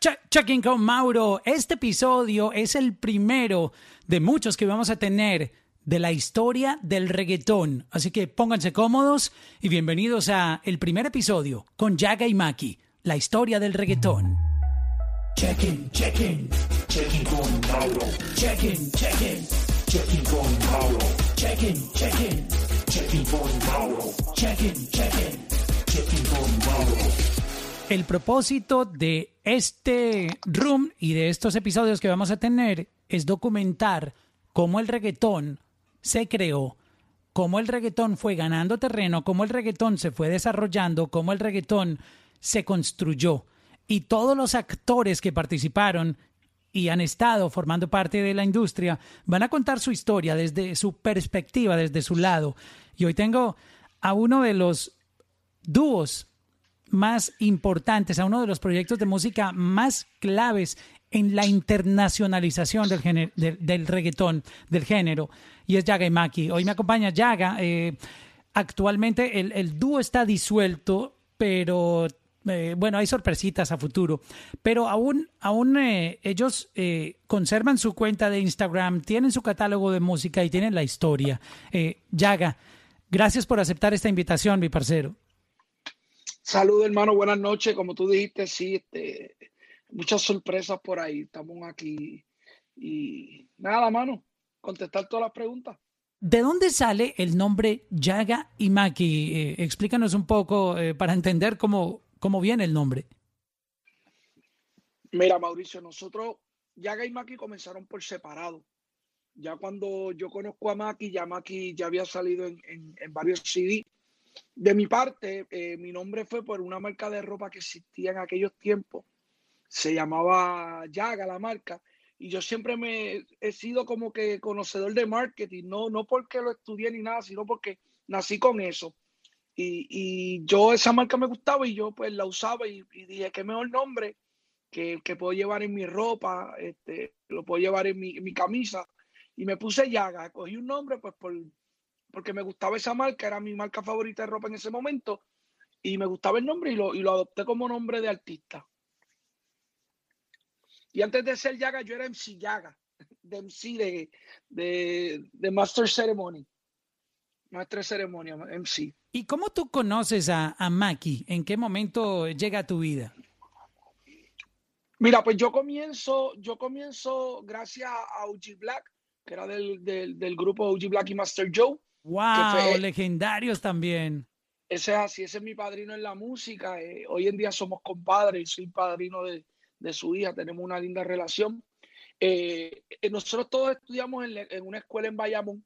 Checking con Mauro. Este episodio es el primero de muchos que vamos a tener de la historia del reggaetón. Así que pónganse cómodos y bienvenidos a el primer episodio con Yaga y Maki, la historia del reggaetón. Checking, checking, checking con Mauro. Checking, checking, checking con Mauro. Checking, checking, checking con Mauro. Checking, checking, checking con Mauro. El propósito de este room y de estos episodios que vamos a tener es documentar cómo el reggaetón se creó, cómo el reggaetón fue ganando terreno, cómo el reggaetón se fue desarrollando, cómo el reggaetón se construyó. Y todos los actores que participaron y han estado formando parte de la industria van a contar su historia desde su perspectiva, desde su lado. Y hoy tengo a uno de los dúos más importantes, a uno de los proyectos de música más claves en la internacionalización del, del, reggaetón, del género, y es Yaga y Maki. Hoy me acompaña Yaga. Eh, actualmente el, dúo está disuelto, pero eh, bueno, hay sorpresitas a futuro. Pero aún, aún eh, ellos conservan su cuenta de Instagram, tienen su catálogo de música y tienen la historia. Yaga, gracias por aceptar esta invitación, mi parcero. Saludos, hermano, buenas noches. Como tú dijiste, sí, este, muchas sorpresas por ahí. Estamos aquí y nada, mano, contestar todas las preguntas. ¿De dónde sale el nombre Yaga y Maki? Eh, explícanos un poco eh, para entender cómo, cómo viene el nombre. Mira, Mauricio, nosotros, Yaga y Maki comenzaron por separado. Ya cuando yo conozco a Maki, ya Maki ya había salido en, en varios CD de mi parte, eh, mi nombre fue por una marca de ropa que existía en aquellos tiempos. Se llamaba Yaga la marca. Y yo siempre me he sido como que conocedor de marketing, no, no porque lo estudié ni nada, sino porque nací con eso. Y, yo esa marca me gustaba y yo pues la usaba y, dije, qué mejor nombre que, que, puedo llevar en mi ropa, este, lo puedo llevar en mi, mi camisa. Y me puse Yaga, cogí un nombre pues por, porque me gustaba esa marca, era mi marca favorita de ropa en ese momento, y me gustaba el nombre y lo, y lo adopté como nombre de artista. Y antes de ser Yaga, yo era MC Yaga, de MC de, de, de Master Ceremony. Master Ceremonia, MC. ¿Y cómo tú conoces a, a Maki? ¿En qué momento llega a tu vida? Mira, pues yo comienzo, yo comienzo gracias a OG Black, que era del, del, del grupo OG Black y Master Joe. ¡Wow! legendarios también. Ese es así, ese es mi padrino en la música. Eh, hoy en día somos compadres soy padrino de, su hija, tenemos una linda relación. Eh, eh, nosotros todos estudiamos en, una escuela en Bayamón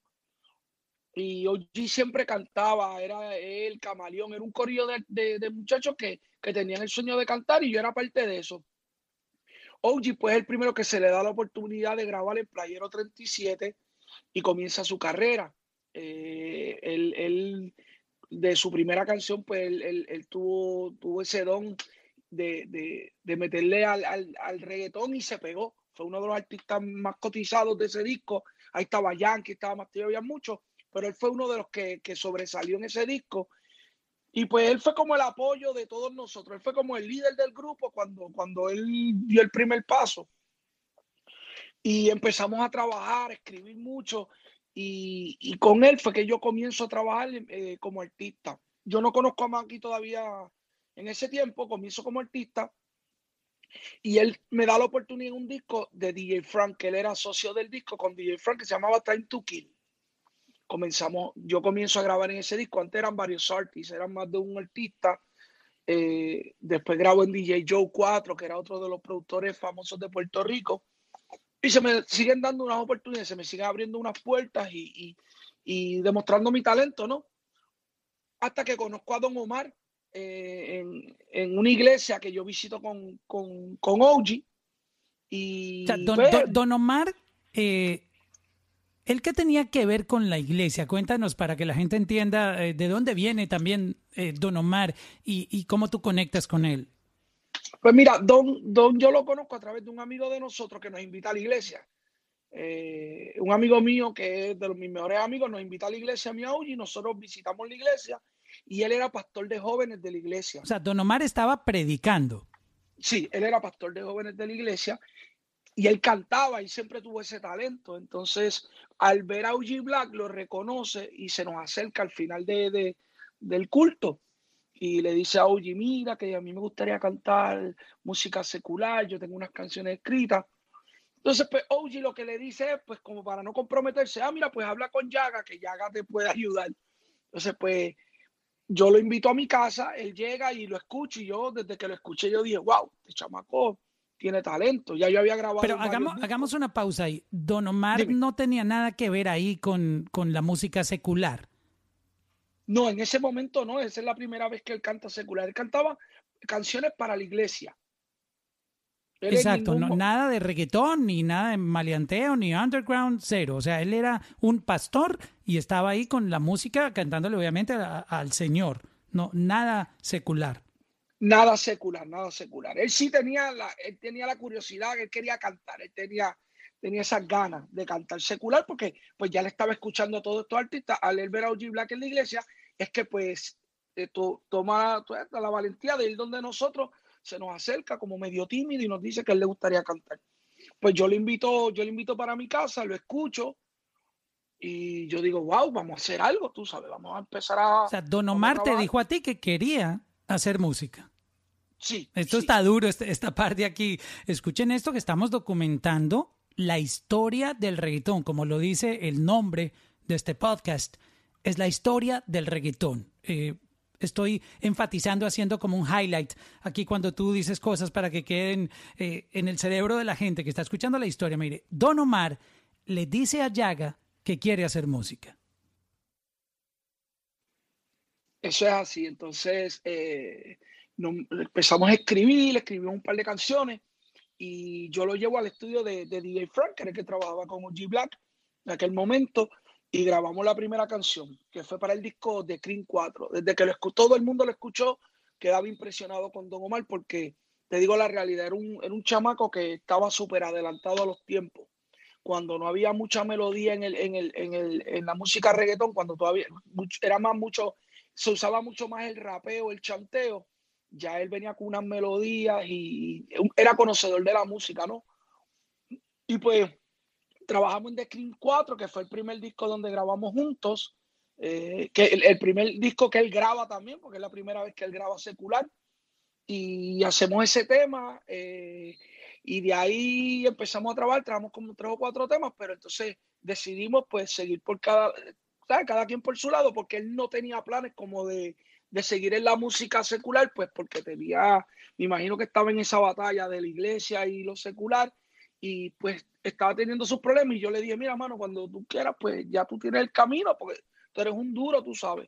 y OG siempre cantaba, era el camaleón, era un corrido de, muchachos que, que, tenían el sueño de cantar y yo era parte de eso. OG pues es el primero que se le da la oportunidad de grabar el Playero 37 y comienza su carrera. Eh, él, de su primera canción, pues él, tuvo, tuvo ese don de, meterle al, al, reggaetón y se pegó. Fue uno de los artistas más cotizados de ese disco. Ahí estaba Yankee, estaba más había mucho, pero él fue uno de los que, sobresalió en ese disco. Y pues él fue como el apoyo de todos nosotros. Él fue como el líder del grupo cuando, cuando él dio el primer paso. Y empezamos a trabajar, escribir mucho. Y, con él fue que yo comienzo a trabajar eh, como artista. Yo no conozco a Maki todavía en ese tiempo, comienzo como artista. Y él me da la oportunidad en un disco de DJ Frank, que él era socio del disco con DJ Frank, que se llamaba Time to Kill. Comenzamos, yo comienzo a grabar en ese disco. Antes eran varios artistas, eran más de un artista. Eh, después grabo en DJ Joe 4, que era otro de los productores famosos de Puerto Rico. Y se me siguen dando unas oportunidades, se me siguen abriendo unas puertas y, demostrando mi talento, ¿no? Hasta que conozco a Don Omar eh, en, una iglesia que yo visito con, con, con OG. Y don, Omar, eh, ¿el qué tenía que ver con la iglesia? Cuéntanos para que la gente entienda eh, de dónde viene también Don Omar y, y cómo tú conectas con él. Pues mira, Don, Don yo lo conozco a través de un amigo de nosotros que nos invita a la iglesia. Eh, un amigo mío que es de los, mis mejores amigos nos invita a la iglesia a y nosotros visitamos la iglesia y él era pastor de jóvenes de la iglesia. O sea, Don Omar estaba predicando. Sí, él era pastor de jóvenes de la iglesia y él cantaba y siempre tuvo ese talento. Entonces, al ver a OG Black, lo reconoce y se nos acerca al final de, del culto y le dice a OG, mira, que a mí me gustaría cantar música secular, yo tengo unas canciones escritas. Entonces, pues OG lo que le dice es, pues como para no comprometerse, ah, mira, pues habla con Yaga, que Yaga te puede ayudar. Entonces, pues yo lo invito a mi casa, él llega y lo escucho y yo desde que lo escuché yo dije, wow, este chamaco tiene talento. Ya yo había grabado. Pero hagamos, hagamos una pausa ahí. Don Omar no tenía nada que ver ahí con, con la música secular. No, en ese momento no, esa es la primera vez que él canta secular. Él cantaba canciones para la iglesia. Exacto, nada de reggaetón, ni nada de maleanteo, ni underground, cero. O sea, él era un pastor y estaba ahí con la música cantándole obviamente al Señor. No, nada secular. Nada secular, nada secular. Él sí tenía la, él tenía la curiosidad, él quería cantar, él tenía, tenía esas ganas de cantar secular porque pues ya le estaba escuchando a todos estos artistas. Al él ver a Black en la iglesia, es que pues eh, toma la valentía de ir donde nosotros se nos acerca como medio tímido y nos dice que él le gustaría cantar. Pues yo le invito, yo le invito para mi casa, lo escucho y yo digo, wow, vamos a hacer algo, tú sabes, vamos a empezar a... O sea, Don Omar te dijo a ti que quería hacer música. Sí. Esto está duro, este, esta parte aquí. Escuchen esto que estamos documentando la historia del reggaetón, como lo dice el nombre de este podcast. Es la historia del reggaetón. Eh, estoy enfatizando, haciendo como un highlight aquí cuando tú dices cosas para que queden eh, en el cerebro de la gente que está escuchando la historia. Mire, Don Omar le dice a Yaga que quiere hacer música. Eso es así. Entonces eh, empezamos a escribir, escribimos un par de canciones y yo lo llevo al estudio de, de DJ Frank, que era el que trabajaba con G Black en aquel momento y grabamos la primera canción, que fue para el disco de Cream 4. Desde que lo todo el mundo lo escuchó, quedaba impresionado con Don Omar porque, te digo la realidad, era un, era un chamaco que estaba súper adelantado a los tiempos. Cuando no había mucha melodía en, el, en, el, en, el, en la música reggaetón, cuando todavía era más mucho, se usaba mucho más el rapeo, el chanteo, ya él venía con unas melodías y era conocedor de la música, ¿no? Y pues trabajamos en The Cream 4, que fue el primer disco donde grabamos juntos, eh, que el, primer disco que él graba también, porque es la primera vez que él graba secular, y hacemos ese tema, eh, y de ahí empezamos a trabajar, trabajamos como tres o cuatro temas, pero entonces decidimos pues seguir por cada, cada quien por su lado, porque él no tenía planes como de, de seguir en la música secular, pues porque tenía, me imagino que estaba en esa batalla de la iglesia y lo secular, y pues estaba teniendo sus problemas y yo le dije, mira, mano, cuando tú quieras, pues ya tú tienes el camino, porque tú eres un duro, tú sabes.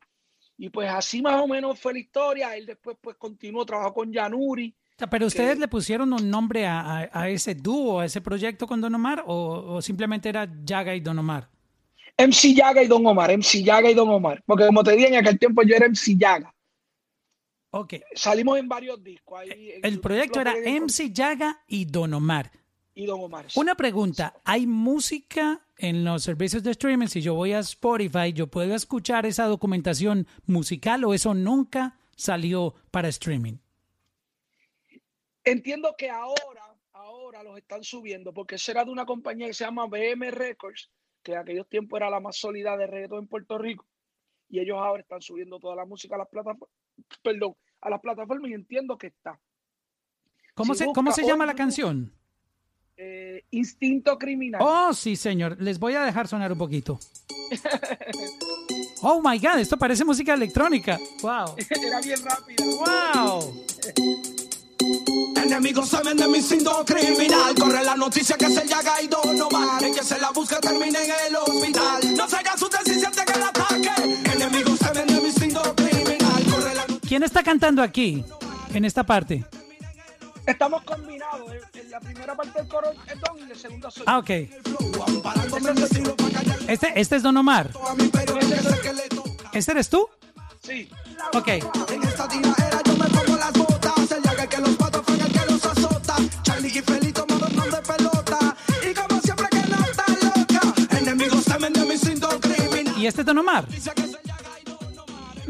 Y pues así más o menos fue la historia. Él después pues continuó, trabajó con Yanuri. Pero ustedes le pusieron un nombre a, a, ese dúo, a ese proyecto con Don Omar, o, o, simplemente era Yaga y Don Omar? MC Yaga y Don Omar, MC Yaga y Don Omar. Porque como te dije, en aquel tiempo yo era MC Yaga. Ok. Salimos en varios discos. Ahí, el proyecto era MC Yaga y Don Omar y Don Omar. Una pregunta, ¿hay música en los servicios de streaming? Si yo voy a Spotify, ¿yo puedo escuchar esa documentación musical o eso nunca salió para streaming? Entiendo que ahora, ahora los están subiendo, porque será de una compañía que se llama BM Records, que en aquellos tiempos era la más sólida de reggaetón en Puerto Rico, y ellos ahora están subiendo toda la música a las plataformas, perdón, a las plataformas y entiendo que está. ¿Cómo se, ¿cómo se llama la canción? Eh, instinto criminal. Oh, sí, señor. Les voy a dejar sonar un poquito. oh my God, esto parece música electrónica. Wow. Era bien rápido. Wow. Enemigos saben de mi instinto criminal. Corre la noticia que se llaga y no más. El que se la busca termina en el hospital. No se haga su si siente que el ataque. Enemigos saben de mi instinto criminal. Corre la ¿Quién está cantando aquí? En esta parte. Estamos combinados. En la primera parte del coro es Don y la segunda soy Ah, ok. Este, este es Don Omar. ¿Este eres tú? Sí. Ok. En esta era yo me pongo las botas. El llaga que los patos fue el que los azota. Charlie y Felito me de pelota. Y como siempre que no está loca. Enemigos temen de mi cinto criminal. ¿Y este es Don Omar?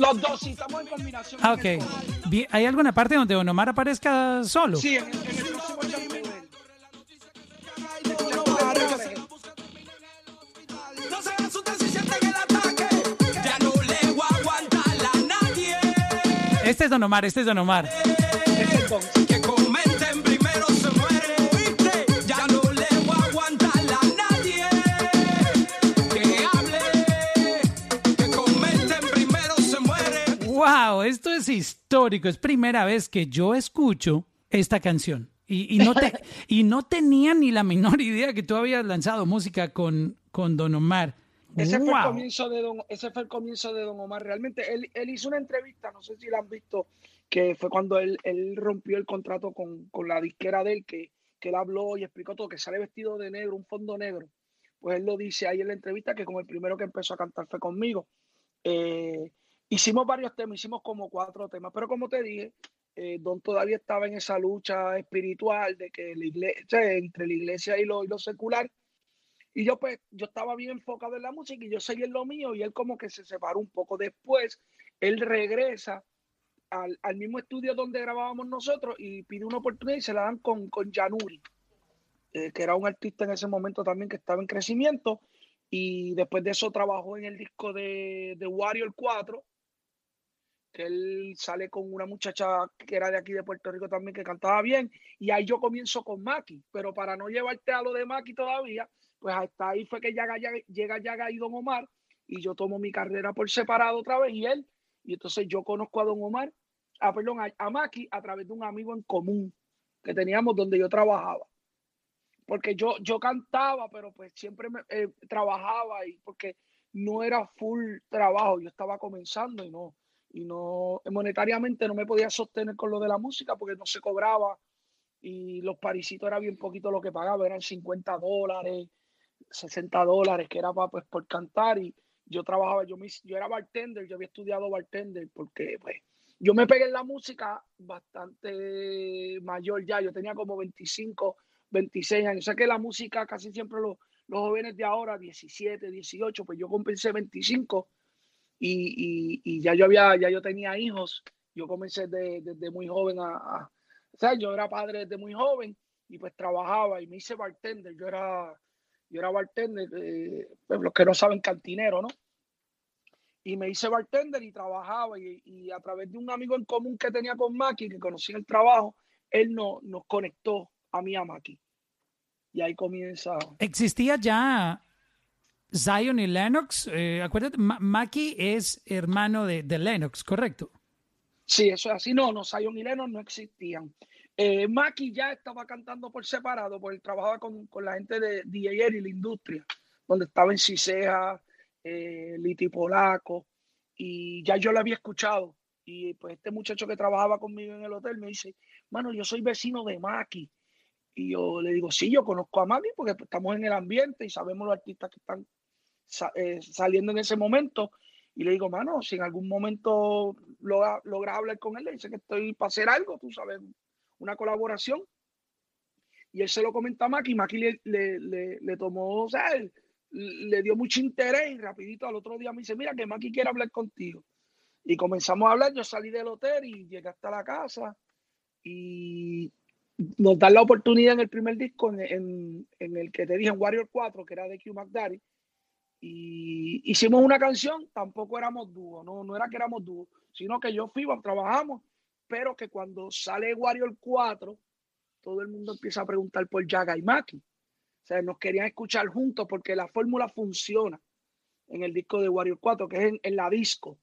Los dos, sí, estamos en combinación. Ah, ok. ¿Hay alguna parte donde Don Omar aparezca solo? Sí, en, el próximo Este es Don Omar, este es Don Omar. Que comenten primero histórico. Es primera vez que yo escucho esta canción. Y, no, te, y no tenía ni la menor idea que tú habías lanzado música con, con Don Omar. Ese, fue el comienzo de Don, ese fue el comienzo de Don Omar. Realmente él, él hizo una entrevista, no sé si la han visto, que fue cuando él, él rompió el contrato con, con, la disquera de él, que, que él habló y explicó todo, que sale vestido de negro, un fondo negro. Pues él lo dice ahí en la entrevista que como el primero que empezó a cantar fue conmigo. Eh, hicimos varios temas, hicimos como cuatro temas, pero como te dije, eh, Don todavía estaba en esa lucha espiritual de que la iglesia, entre la iglesia y lo, lo secular, y yo pues, yo estaba bien enfocado en la música y yo seguí en lo mío y él como que se separó un poco. Después, él regresa al, al mismo estudio donde grabábamos nosotros y pide una oportunidad y se la dan con, con Januri, eh, que era un artista en ese momento también que estaba en crecimiento. Y después de eso trabajó en el disco de, de Warrior 4, que él sale con una muchacha que era de aquí de Puerto Rico también que cantaba bien. Y ahí yo comienzo con Maki, pero para no llevarte a lo de Maki todavía, pues hasta ahí fue que llega, llega Yaga y Don Omar y yo tomo mi carrera por separado otra vez y él, y entonces yo conozco a Don Omar, ah, perdón, a, Maki a través de un amigo en común que teníamos donde yo trabajaba. Porque yo, yo cantaba, pero pues siempre me, eh, trabajaba y porque no era full trabajo, yo estaba comenzando y no, y no, monetariamente no me podía sostener con lo de la música porque no se cobraba y los parisitos era bien poquito lo que pagaba, eran 50 dólares, 60 dólares, que era para, pues, por cantar. Y yo trabajaba, yo, me, yo era bartender, yo había estudiado bartender porque pues, yo me pegué en la música bastante mayor ya. Yo tenía como 25, 26 años. O sea que la música casi siempre los, los jóvenes de ahora, 17, 18, pues yo compensé 25 y, y, y, ya yo había, ya yo tenía hijos. Yo comencé desde, muy joven a, a, o sea, yo era padre desde muy joven y pues trabajaba y me hice bartender. Yo era yo era bartender, eh, pues, los que no saben, cantinero, ¿no? Y me hice bartender y trabajaba y, a través de un amigo en común que tenía con Maki, que conocía el trabajo, él no, nos conectó a mí a Maki. Y ahí comienza. ¿Existía ya Zion y Lennox? Eh, acuérdate, Maki es hermano de, de Lennox, ¿correcto? Sí, eso es así. No, no, Zion y Lennox no existían. Eh, Maki ya estaba cantando por separado, porque trabajaba con, con la gente de DJ y la industria, donde estaba en Ciseja, eh, Liti Polaco, y ya yo lo había escuchado. Y pues este muchacho que trabajaba conmigo en el hotel me dice, mano, yo soy vecino de Maki. Y yo le digo, sí, yo conozco a Maki porque estamos en el ambiente y sabemos los artistas que están saliendo en ese momento. Y le digo, mano, si en algún momento logra, logra hablar con él, le dice que estoy para hacer algo, tú sabes, una colaboración. Y él se lo comenta a Maki, Maki le, le, le, tomó, o sea, le dio mucho interés y rapidito al otro día me dice, mira que Maki quiere hablar contigo. Y comenzamos a hablar, yo salí del hotel y llegué hasta la casa y nos dan la oportunidad en el primer disco, en, en, el que te dije, en Warrior 4, que era de Q McDaddy, y hicimos una canción, tampoco éramos dúo, no, no era que éramos dúo, sino que yo fui, trabajamos pero que cuando sale Warrior 4, todo el mundo empieza a preguntar por Yaga y Maki. O sea, nos querían escuchar juntos porque la fórmula funciona en el disco de Warrior 4, que es en, la disco.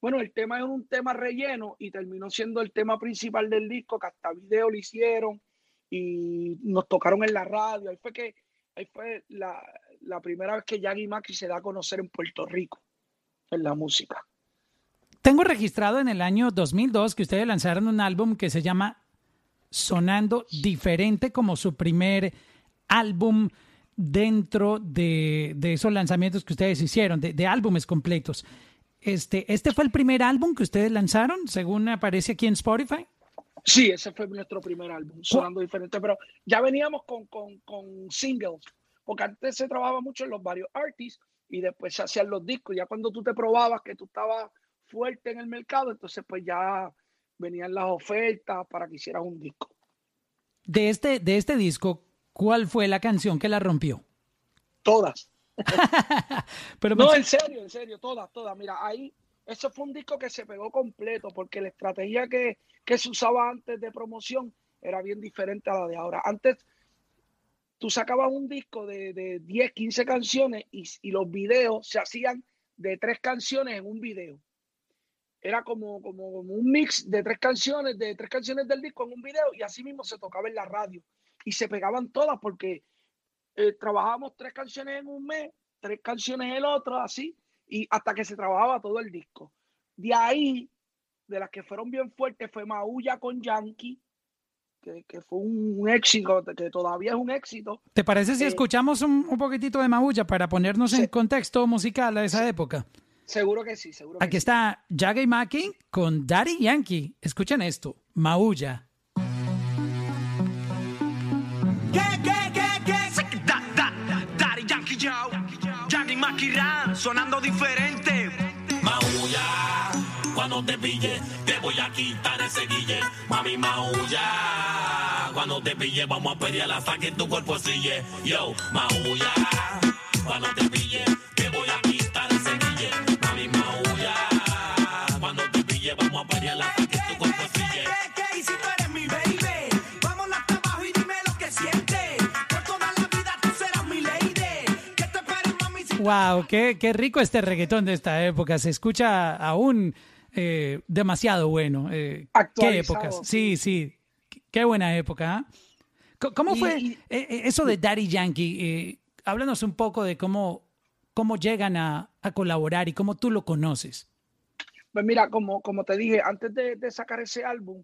Bueno, el tema es un tema relleno y terminó siendo el tema principal del disco, que hasta video lo hicieron y nos tocaron en la radio. Ahí fue que ahí fue la, la primera vez que Yaga y Maki se da a conocer en Puerto Rico en la música. Tengo registrado en el año 2002 que ustedes lanzaron un álbum que se llama Sonando Diferente como su primer álbum dentro de, esos lanzamientos que ustedes hicieron, de, álbumes completos. Este, ¿Este fue el primer álbum que ustedes lanzaron, según aparece aquí en Spotify? Sí, ese fue nuestro primer álbum, Sonando Diferente, pero ya veníamos con, con singles, porque antes se trabajaba mucho en los varios artists y después se hacían los discos. Ya cuando tú te probabas que tú estabas fuerte en el mercado, entonces pues ya venían las ofertas para que hicieras un disco. De este, de este disco, ¿cuál fue la canción que la rompió? Todas. Pero No, en serio, en serio, todas, todas. Mira, ahí, eso fue un disco que se pegó completo, porque la estrategia que, que se usaba antes de promoción era bien diferente a la de ahora. Antes, tú sacabas un disco de, de 10, 15 canciones y, los videos se hacían de tres canciones en un video. Era como, como, como un mix de tres canciones, de tres canciones del disco en un video, y así mismo se tocaba en la radio. Y se pegaban todas porque eh, trabajábamos tres canciones en un mes, tres canciones el otro, así, y hasta que se trabajaba todo el disco. De ahí, de las que fueron bien fuertes, fue Maulla con Yankee, que, que fue un, un éxito, que todavía es un éxito. ¿Te parece si eh, escuchamos un, un poquito de Maulla para ponernos en contexto musical a esa época? Seguro que sí, seguro que Aquí sí. está Jaggy Maki con Daddy Yankee. Escuchen esto, Maulla. ¿Qué, qué, qué, qué? Da, da, Daddy Yankee Joe, Johnny Makiran, sonando diferente. Maulla, cuando te pille, te voy a quitar ese guille. Mami, maulla, cuando te pille, vamos a pelear hasta que tu cuerpo sille. Yo, maulla, cuando te pille, te voy a quitar ese guille. Mami, maulla, cuando te pille, vamos a pelear hasta que tu cuerpo sille. ¿Qué, qué? Si tú eres mi baby, vámonos hasta abajo y dime lo que sientes. Por toda la vida tú serás mi lady. Que te esperes, mami, Wow, qué, qué rico este reggaetón de esta época. Se escucha aún eh, demasiado bueno. Eh, qué épocas. Sí, sí. Qué- buena época. ¿ah? ¿Cómo fue y- eh, eh, eso de Daddy Yankee? Háblanos un poco de cómo, cómo llegan a, a colaborar y cómo tú lo conoces. Pues mira, como, como te dije, antes de, de sacar ese álbum,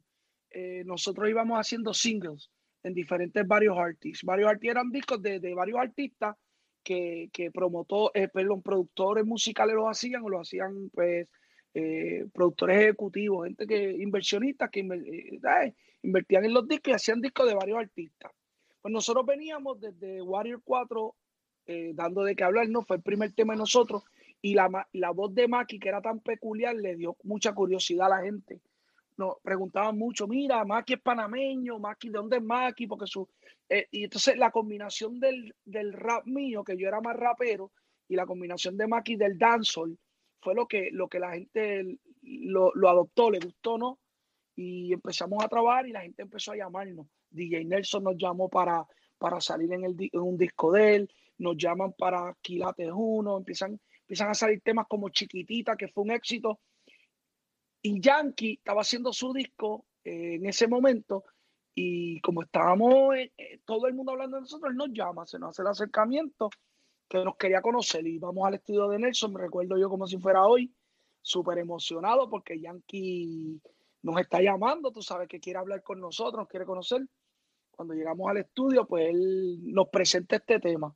eh, nosotros íbamos haciendo singles en diferentes varios artistas. Varios artistas eran discos de, de varios artistas que, que promotó, eh, perdón, productores musicales los hacían o lo hacían pues eh, productores ejecutivos, gente que, inversionistas que eh, invertían en los discos y hacían discos de varios artistas. Pues nosotros veníamos desde Warrior 4 eh, dando de qué hablar, no fue el primer tema de nosotros y la, la voz de Maki, que era tan peculiar, le dio mucha curiosidad a la gente. Nos preguntaban mucho, mira, Maki es panameño, Maki, ¿de dónde es Maki? Porque su... y entonces la combinación del, del rap mío, que yo era más rapero, y la combinación de Maki del dancehall, fue lo que, lo que la gente lo, adoptó, le gustó, ¿no? Y empezamos a trabajar y la gente empezó a llamarnos. DJ Nelson nos llamó para, para salir en, el, en un disco de él, nos llaman para Quilates Uno, empiezan, empiezan a salir temas como Chiquitita, que fue un éxito. Y Yankee estaba haciendo su disco eh, en ese momento y como estábamos eh, eh, todo el mundo hablando de nosotros, él nos llama, se nos hace el acercamiento que nos quería conocer y vamos al estudio de Nelson, me recuerdo yo como si fuera hoy, súper emocionado porque Yankee nos está llamando, tú sabes que quiere hablar con nosotros, nos quiere conocer. Cuando llegamos al estudio, pues él nos presenta este tema,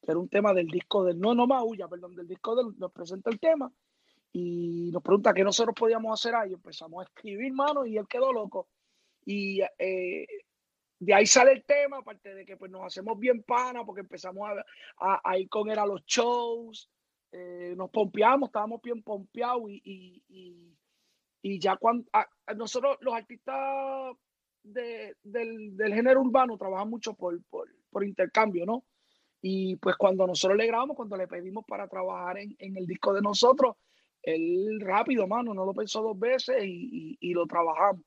que era un tema del disco del, no, no Maulla, perdón, del disco del, nos presenta el tema y nos pregunta qué nosotros podíamos hacer ahí. Empezamos a escribir, mano, y él quedó loco. Y eh, de ahí sale el tema, aparte de que pues nos hacemos bien pana, porque empezamos a, a- a ir con él a los shows, eh, nos pompeamos, estábamos bien pompeados y, y, y- ya cuando nosotros los artistas de- del, del género urbano trabajan mucho por, por, por intercambio, ¿no? Y pues cuando nosotros le grabamos, cuando le pedimos para trabajar en, en el disco de nosotros, él rápido, mano, no lo pensó dos veces y- y lo trabajamos.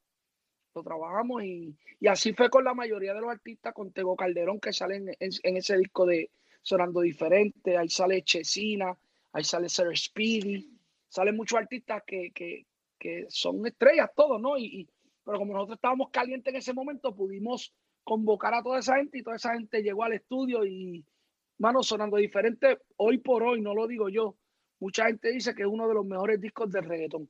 Lo trabajamos y, y así fue con la mayoría de los artistas, con Tego Calderón, que salen en, ese disco de Sonando Diferente, ahí sale Chesina, ahí sale Sir Speedy, salen muchos artistas que, que, que son estrellas todos, ¿no? Y- pero como nosotros estábamos calientes en ese momento, pudimos convocar a toda esa gente y toda esa gente llegó al estudio y, mano, sonando diferente, hoy por hoy, no lo digo yo, mucha gente dice que es uno de los mejores discos de reggaetón.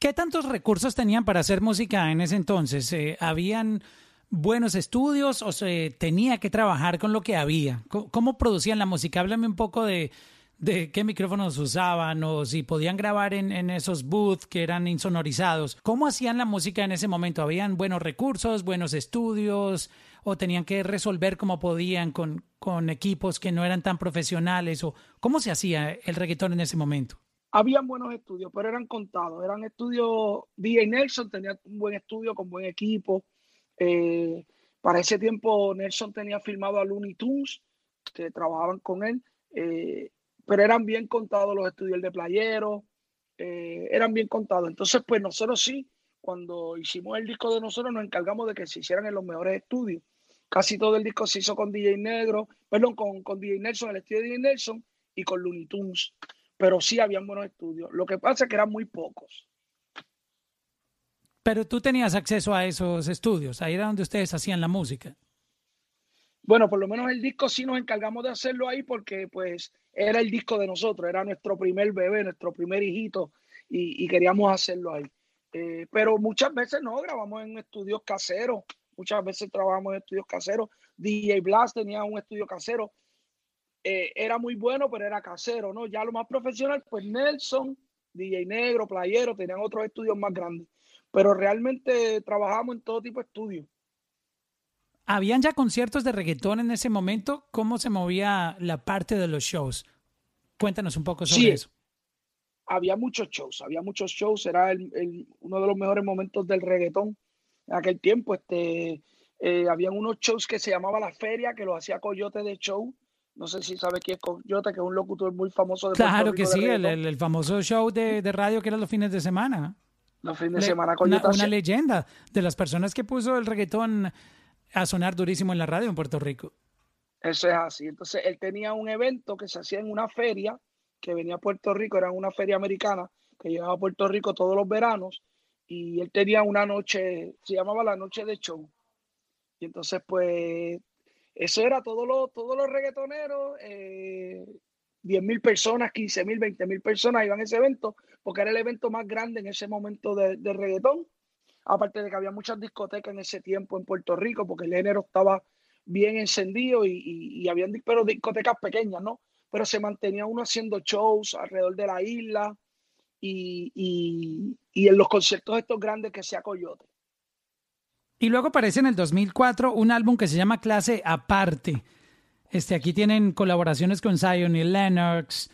¿Qué tantos recursos tenían para hacer música en ese entonces? Eh, ¿Habían buenos estudios o se tenía que trabajar con lo que había? ¿Cómo, producían la música? Háblame un poco de, de qué micrófonos usaban o si podían grabar en, en esos booths que eran insonorizados. ¿Cómo hacían la música en ese momento? ¿Habían buenos recursos, buenos estudios o tenían que resolver como podían con, con equipos que no eran tan profesionales? o ¿Cómo se hacía el reggaetón en ese momento? Habían buenos estudios, pero eran contados. Eran estudios. DJ Nelson tenía un buen estudio con buen equipo. Eh, para ese tiempo, Nelson tenía firmado a Looney Tunes, que trabajaban con él, eh, pero eran bien contados los estudios de playero, eh, eran bien contados. Entonces, pues nosotros sí, cuando hicimos el disco de nosotros, nos encargamos de que se hicieran en los mejores estudios. Casi todo el disco se hizo con DJ Negro, perdón, con, con DJ Nelson, el estudio de DJ Nelson y con Looney Tunes pero sí habían buenos estudios. Lo que pasa es que eran muy pocos. Pero tú tenías acceso a esos estudios, ahí era donde ustedes hacían la música. Bueno, por lo menos el disco sí nos encargamos de hacerlo ahí porque pues era el disco de nosotros, era nuestro primer bebé, nuestro primer hijito y, queríamos hacerlo ahí. Eh, pero muchas veces no, grabamos en estudios caseros, muchas veces trabajamos en estudios caseros. DJ Blast tenía un estudio casero eh, era muy bueno, pero era casero, ¿no? Ya lo más profesional, pues Nelson, DJ Negro, Playero, tenían otros estudios más grandes. Pero realmente trabajamos en todo tipo de estudios. ¿Habían ya conciertos de reggaetón en ese momento? ¿Cómo se movía la parte de los shows? Cuéntanos un poco sobre eso. Había muchos shows, había muchos shows. Era uno de los mejores momentos del reggaetón en aquel tiempo. Este, eh, habían unos shows que se llamaba La Feria, que lo hacía Coyote de Show no sé si sabes quién es Coyote, que es un locutor muy famoso de Claro que sí, el, famoso show de, radio que era los fines de semana. Los fines de semana, Coyote. Una, una, leyenda de las personas que puso el reggaetón a sonar durísimo en la radio en Puerto Rico. Eso es así. Entonces, él tenía un evento que se hacía en una feria que venía a Puerto Rico, era una feria americana que llegaba a Puerto Rico todos los veranos y él tenía una noche, se llamaba la noche de show. Y entonces, pues, eso era todos los, todos los reggaetoneros, eh, 10 mil personas, 15 mil, 20 mil personas iban a ese evento, porque era el evento más grande en ese momento de, reggaetón. Aparte de que había muchas discotecas en ese tiempo en Puerto Rico, porque el género estaba bien encendido y, y, habían pero discotecas pequeñas, ¿no? Pero se mantenía uno haciendo shows alrededor de la isla y, y en los conciertos estos grandes que sea Coyote. Y luego aparece en el 2004 un álbum que se llama Clase Aparte. Este, aquí tienen colaboraciones con Zion y Lennox,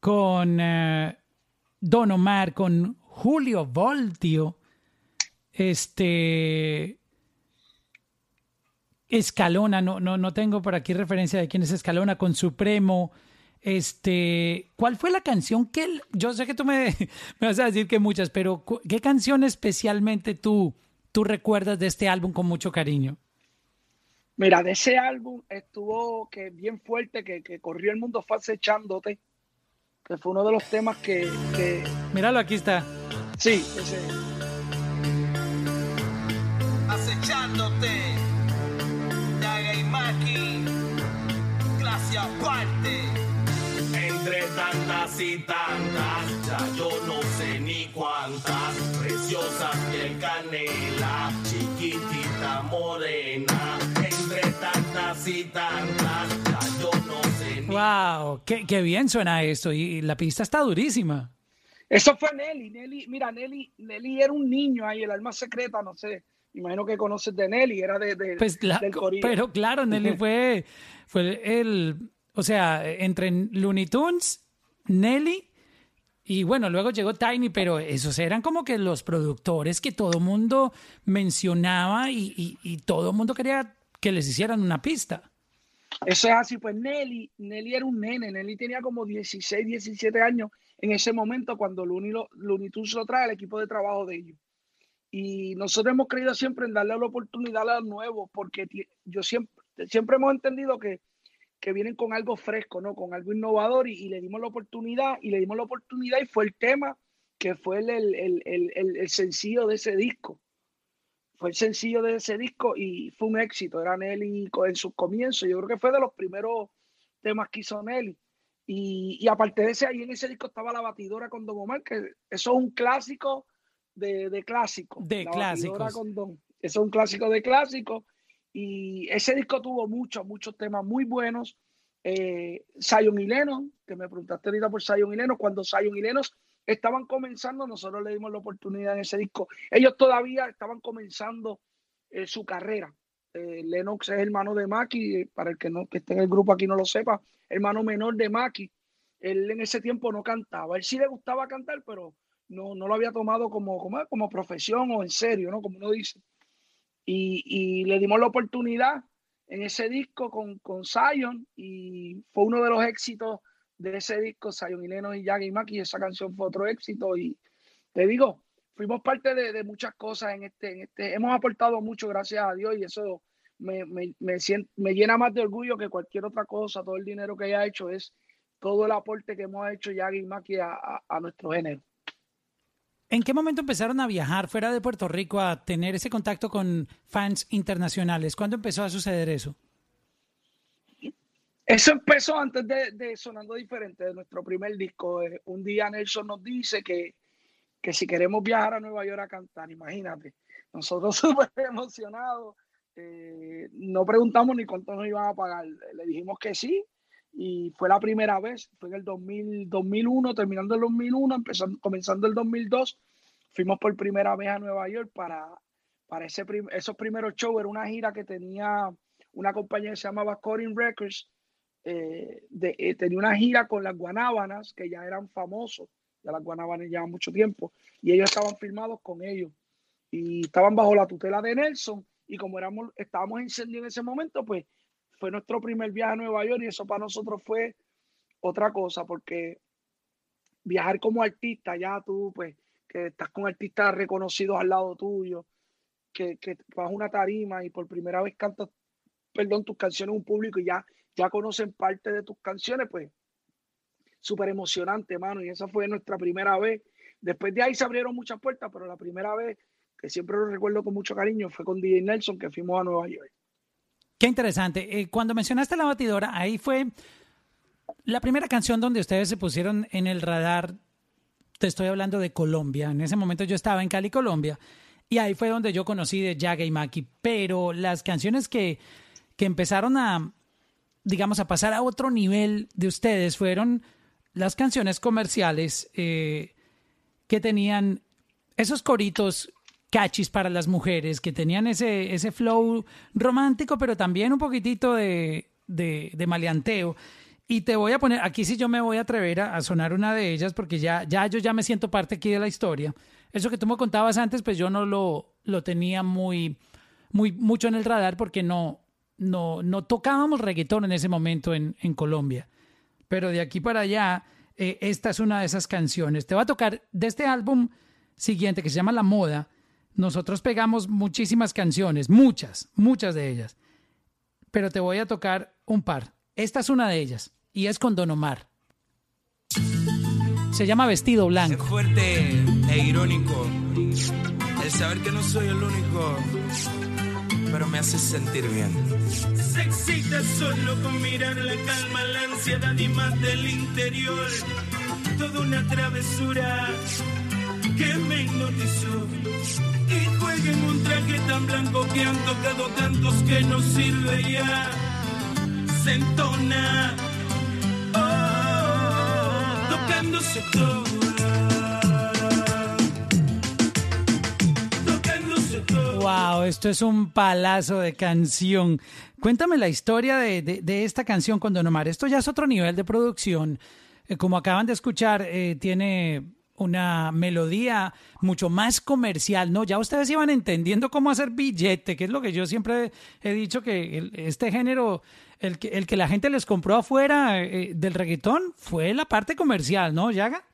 con eh, Don Omar, con Julio Voltio, este, Escalona, no, no, no tengo por aquí referencia de quién es Escalona, con Supremo. Este, ¿cuál fue la canción que yo sé que tú me, me vas a decir que muchas, pero qué canción especialmente tú tú recuerdas de este álbum con mucho cariño? Mira, de ese álbum estuvo que bien fuerte, que, corrió el mundo fue acechándote, que fue uno de los temas que... Míralo, aquí está. Sí, ese. Acechándote, Daga y Maki, clase aparte. Entre tantas y tantas, ya yo no sé ni cuántas, preciosas el canela, chiquitita morena, entre tantas y tantas, ya yo no sé ni ¡Wow! Qué, qué bien suena esto y la pista está durísima. Eso fue Nelly, Nelly, mira, Nelly, Nelly era un niño ahí, el alma secreta, no sé, imagino que conoces de Nelly, era de, de pues del Pero claro, Nelly fue, fue el, o sea, entre Looney Tunes, Nelly y bueno, luego llegó Tiny, pero esos eran como que los productores que todo mundo mencionaba y, y, todo el mundo quería que les hicieran una pista. Eso es así, pues Nelly, Nelly era un nene, Nelly tenía como 16, 17 años en ese momento cuando Looney, Looney Tunes lo trae al equipo de trabajo de ellos. Y nosotros hemos creído siempre en darle la oportunidad a los nuevos, porque yo siempre, siempre hemos entendido que que vienen con algo fresco, ¿no? Con algo innovador y, le dimos la oportunidad y le dimos la oportunidad y fue el tema que fue el, sencillo de ese disco. Fue el sencillo de ese disco y fue un éxito. Era Nelly en sus comienzos. Yo creo que fue de los primeros temas que hizo Nelly. Y, aparte de ese, ahí en ese disco estaba la batidora con Don Omar, que eso es un clásico de, de clásico. De clásicos. Eso es un clásico de clásicos. Y ese disco tuvo muchos, muchos temas muy buenos. Eh, y Lennon, que me preguntaste ahorita por Zion y Lennon, cuando Zion y Lennon estaban comenzando, nosotros le dimos la oportunidad en ese disco. Ellos todavía estaban comenzando eh, su carrera. Eh, Lennox es hermano de Maki, para el que no que esté en el grupo aquí no lo sepa, hermano menor de Maki. él en ese tiempo no cantaba. Él sí le gustaba cantar, pero no, no lo había tomado como, como, como profesión o en serio, ¿no? Como uno dice. Y, y le dimos la oportunidad en ese disco con, con Zion y fue uno de los éxitos de ese disco, Zion y Leno y Yagi Maki, esa canción fue otro éxito y te digo, fuimos parte de, muchas cosas en este, en este, hemos aportado mucho, gracias a Dios, y eso me, me, me, me llena más de orgullo que cualquier otra cosa, todo el dinero que haya hecho es todo el aporte que hemos hecho Yagi Maki a, a, a nuestro género. ¿En qué momento empezaron a viajar fuera de Puerto Rico a tener ese contacto con fans internacionales? ¿Cuándo empezó a suceder eso? Eso empezó antes de, de Sonando Diferente, de nuestro primer disco. Eh, un día Nelson nos dice que, que si queremos viajar a Nueva York a cantar, imagínate, nosotros súper emocionados, eh, no preguntamos ni cuánto nos iban a pagar, le dijimos que sí y fue la primera vez, fue en el 2000, 2001, terminando el 2001, empezando, comenzando el 2002, fuimos por primera vez a Nueva York para, para ese prim esos primeros shows, era una gira que tenía una compañía que se llamaba Corin Records, eh, de, eh, tenía una gira con las Guanábanas, que ya eran famosos, ya las Guanábanas llevan mucho tiempo, y ellos estaban filmados con ellos, y estaban bajo la tutela de Nelson, y como éramos, estábamos encendidos en ese momento, pues fue nuestro primer viaje a Nueva York y eso para nosotros fue otra cosa, porque viajar como artista, ya tú, pues, que estás con artistas reconocidos al lado tuyo, que, que vas a una tarima y por primera vez cantas, perdón, tus canciones a un público y ya, ya conocen parte de tus canciones, pues, súper emocionante, mano, y esa fue nuestra primera vez. Después de ahí se abrieron muchas puertas, pero la primera vez, que siempre lo recuerdo con mucho cariño, fue con DJ Nelson, que fuimos a Nueva York. Qué interesante. Eh, cuando mencionaste la batidora, ahí fue la primera canción donde ustedes se pusieron en el radar. Te estoy hablando de Colombia. En ese momento yo estaba en Cali, Colombia. Y ahí fue donde yo conocí de Yaga y Maki. Pero las canciones que, que empezaron a, digamos, a pasar a otro nivel de ustedes fueron las canciones comerciales eh, que tenían esos coritos catchis para las mujeres, que tenían ese, ese flow romántico, pero también un poquitito de, de, de maleanteo. Y te voy a poner, aquí sí yo me voy a atrever a, a, sonar una de ellas, porque ya, ya yo ya me siento parte aquí de la historia. Eso que tú me contabas antes, pues yo no lo, lo tenía muy, muy, mucho en el radar porque no, no, no tocábamos reggaetón en ese momento en, en Colombia. Pero de aquí para allá, eh, esta es una de esas canciones. Te va a tocar de este álbum siguiente que se llama La Moda nosotros pegamos muchísimas canciones, muchas, muchas de ellas. Pero te voy a tocar un par. Esta es una de ellas y es con Don Omar. Se llama Vestido Blanco. Es fuerte e irónico el saber que no soy el único, pero me hace sentir bien. Se excita solo con mirar la calma, la ansiedad y más del interior. Toda una travesura que me hipnotizó y juega en un traje tan blanco que han tocado tantos que no sirve ya. Se entona, oh, tocándose toda. Wow, esto es un palazo de canción. Cuéntame la historia de, de, de esta canción con Don Omar. Esto ya es otro nivel de producción. Eh, como acaban de escuchar, eh, tiene una melodía mucho más comercial, ¿no? Ya ustedes iban entendiendo cómo hacer billete, que es lo que yo siempre he dicho que este género, el que, el que la gente les compró afuera eh, del reggaetón fue la parte comercial, ¿no, Yaga?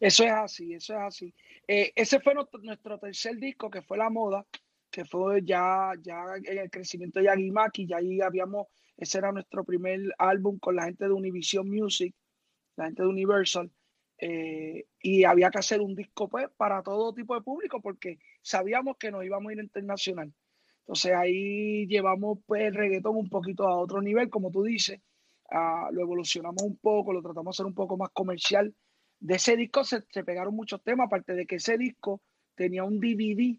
Eso es así, eso es así. Eh, ese fue nuestro, tercer disco, que fue La Moda, que fue ya, ya en el crecimiento de Yagimaki, ya ahí habíamos, ese era nuestro primer álbum con la gente de Univision Music, la gente de Universal. Eh, y había que hacer un disco pues, para todo tipo de público porque sabíamos que nos íbamos a ir internacional. Entonces ahí llevamos pues, el reggaetón un poquito a otro nivel, como tú dices, lo evolucionamos un poco, lo tratamos de hacer un poco más comercial. De ese disco se, pegaron muchos temas, aparte de que ese disco tenía un DVD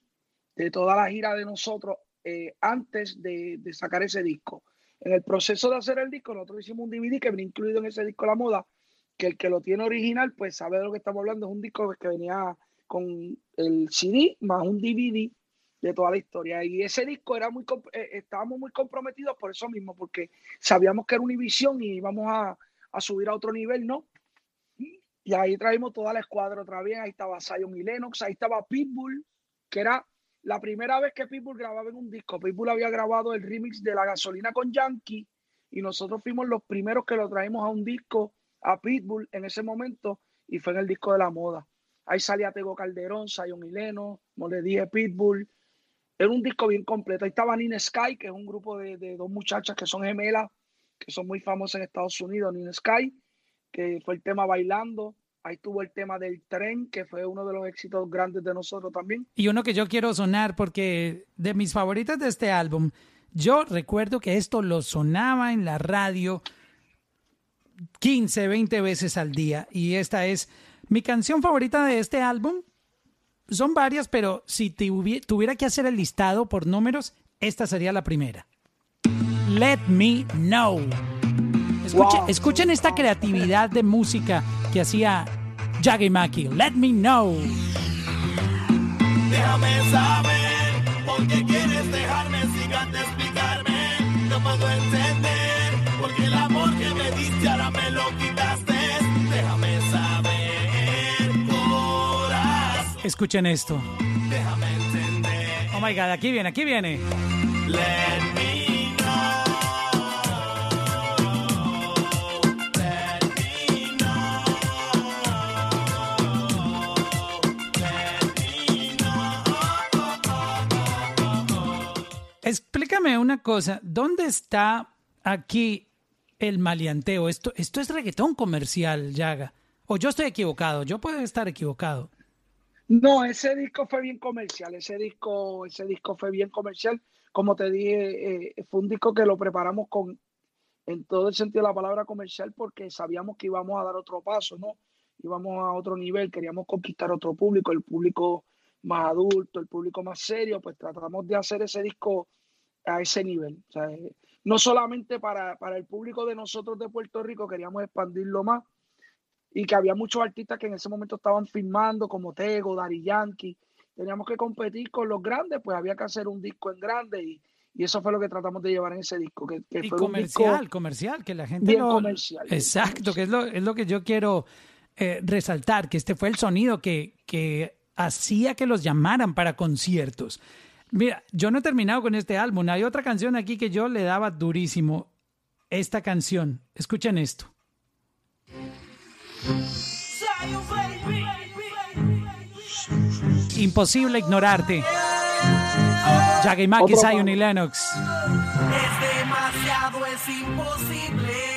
de toda la gira de nosotros eh, antes de, sacar ese disco. En el proceso de hacer el disco, nosotros hicimos un DVD que venía incluido en ese disco La Moda, que el que lo tiene original, pues sabe de lo que estamos hablando. Es un disco que venía con el CD más un DVD de toda la historia. Y ese disco era muy, eh, estábamos muy comprometidos por eso mismo, porque sabíamos que era Univision y íbamos a, a subir a otro nivel, ¿no? Y ahí traímos toda la escuadra otra vez. Ahí estaba Zion y Lennox, ahí estaba Pitbull, que era la primera vez que Pitbull grababa en un disco. Pitbull había grabado el remix de La Gasolina con Yankee y nosotros fuimos los primeros que lo traímos a un disco a Pitbull en ese momento y fue en el disco de la moda. Ahí salía Tego Calderón, como le dije, Pitbull. Era un disco bien completo. Ahí estaba Nina Sky, que es un grupo de, de dos muchachas que son gemelas, que son muy famosas en Estados Unidos. Nina Sky, que fue el tema Bailando. Ahí tuvo el tema del tren, que fue uno de los éxitos grandes de nosotros también. Y uno que yo quiero sonar porque de mis favoritas de este álbum, yo recuerdo que esto lo sonaba en la radio 15, 20 veces al día. Y esta es mi canción favorita de este álbum. Son varias, pero si tuviera que hacer el listado por números, esta sería la primera. Let Me Know. Escuchen, escuchen esta creatividad de música que hacía Jaggy Maki. Let Me Know. Déjame saber por qué quieres dejarme sin antes explicarme. No puedo entender ahora me lo quitaste. Déjame saber, corazón. Escuchen esto. Déjame entender. Oh my God, aquí viene, aquí viene. Let me. Explícame una cosa, ¿dónde está aquí el maleanteo? Esto, esto es reggaetón comercial, Yaga. O yo estoy equivocado, yo puedo estar equivocado. No, ese disco fue bien comercial, ese disco, ese disco fue bien comercial. Como te dije, eh, fue un disco que lo preparamos con, en todo el sentido de la palabra comercial, porque sabíamos que íbamos a dar otro paso, ¿no? Íbamos a otro nivel, queríamos conquistar otro público, el público más adulto, el público más serio, pues tratamos de hacer ese disco a ese nivel. O sea, eh, no solamente para, para el público de nosotros de Puerto Rico, queríamos expandirlo más y que había muchos artistas que en ese momento estaban filmando, como Tego, Dari Yankee. Teníamos que competir con los grandes, pues había que hacer un disco en grande y, y eso fue lo que tratamos de llevar en ese disco. Que, que Y fue un comercial, disco comercial, que la gente bien comercial. Exacto, que es lo, es lo que yo quiero eh, resaltar, que este fue el sonido que, que hacía que los llamaran para conciertos. Mira, yo no he terminado con este álbum. Hay otra canción aquí que yo le daba durísimo. Esta canción. Escuchen esto. Imposible ignorarte. Jaggy Maki, Zion y. Lennox. Es demasiado, es imposible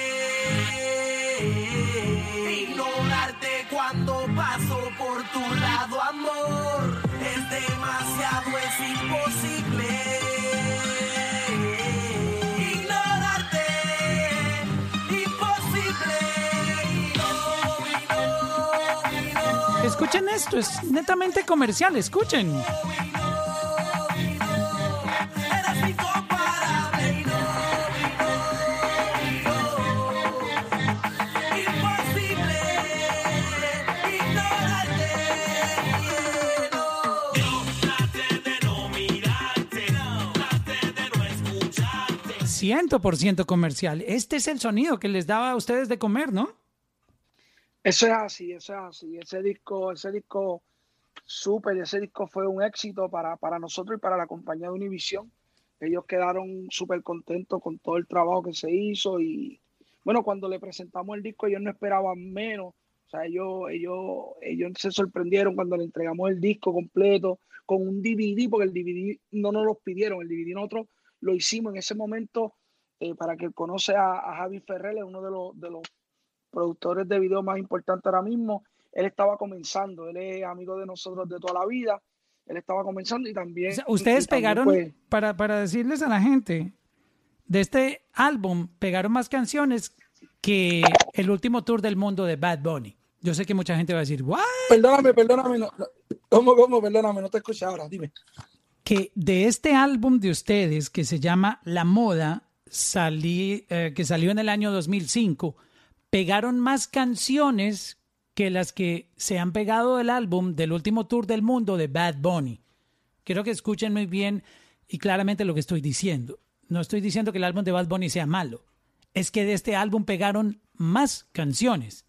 Escuchen esto, es netamente comercial, escuchen. 100% comercial. Este es el sonido que les daba a ustedes de comer, ¿no? Eso es así, eso es así. Ese disco, ese disco súper, ese disco fue un éxito para, para nosotros y para la compañía de Univision. Ellos quedaron súper contentos con todo el trabajo que se hizo y bueno, cuando le presentamos el disco ellos no esperaban menos. O sea, ellos, ellos, ellos se sorprendieron cuando le entregamos el disco completo con un DVD, porque el DVD no nos lo pidieron, el DVD nosotros lo hicimos en ese momento. eh, para que conoce a, a Javi Ferrer, uno de los, de los productores de video más importantes ahora mismo. Él estaba comenzando, él es amigo de nosotros de toda la vida. Él estaba comenzando y también. O sea, ustedes y también, pegaron, pues, para, para decirles a la gente, de este álbum pegaron más canciones que el último tour del mundo de Bad Bunny. Yo sé que mucha gente va a decir, ¿what? perdóname, perdóname. No, no, ¿Cómo, cómo? Perdóname, no te escuché ahora. Dime. que de este álbum de ustedes que se llama La Moda, salí, eh, que salió en el año 2005, pegaron más canciones que las que se han pegado del álbum del último tour del mundo de Bad Bunny. Quiero que escuchen muy bien y claramente lo que estoy diciendo. No estoy diciendo que el álbum de Bad Bunny sea malo. Es que de este álbum pegaron más canciones.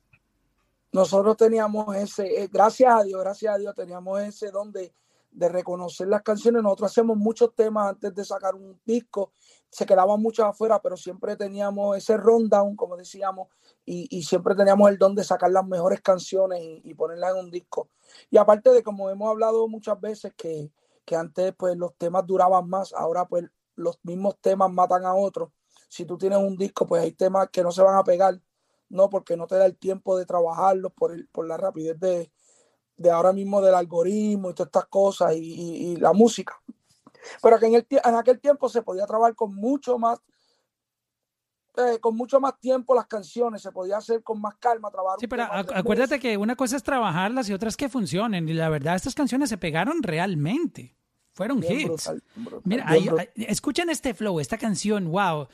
nosotros teníamos ese, eh, gracias a Dios, gracias a Dios, teníamos ese don de, de reconocer las canciones. Nosotros hacemos muchos temas antes de sacar un disco, se quedaban muchos afuera, pero siempre teníamos ese rundown, como decíamos, y, y siempre teníamos el don de sacar las mejores canciones y, y, ponerlas en un disco. Y aparte de, como hemos hablado muchas veces, que, que antes pues los temas duraban más, ahora pues los mismos temas matan a otros. Si tú tienes un disco, pues hay temas que no se van a pegar, no porque no te da el tiempo de trabajarlos por, el, por la rapidez de, de ahora mismo del algoritmo y todas estas cosas y, y, y la música. Pero que en, el, en aquel tiempo se podía trabajar con mucho más eh, con mucho más tiempo las canciones, se podía hacer con más calma, trabajar. Sí, pero acuérdate que una cosa es trabajarlas y otra es que funcionen. Y la verdad, estas canciones se pegaron realmente. Fueron bien hits. Brutal, brutal, Mira, escuchen este flow, esta canción, wow.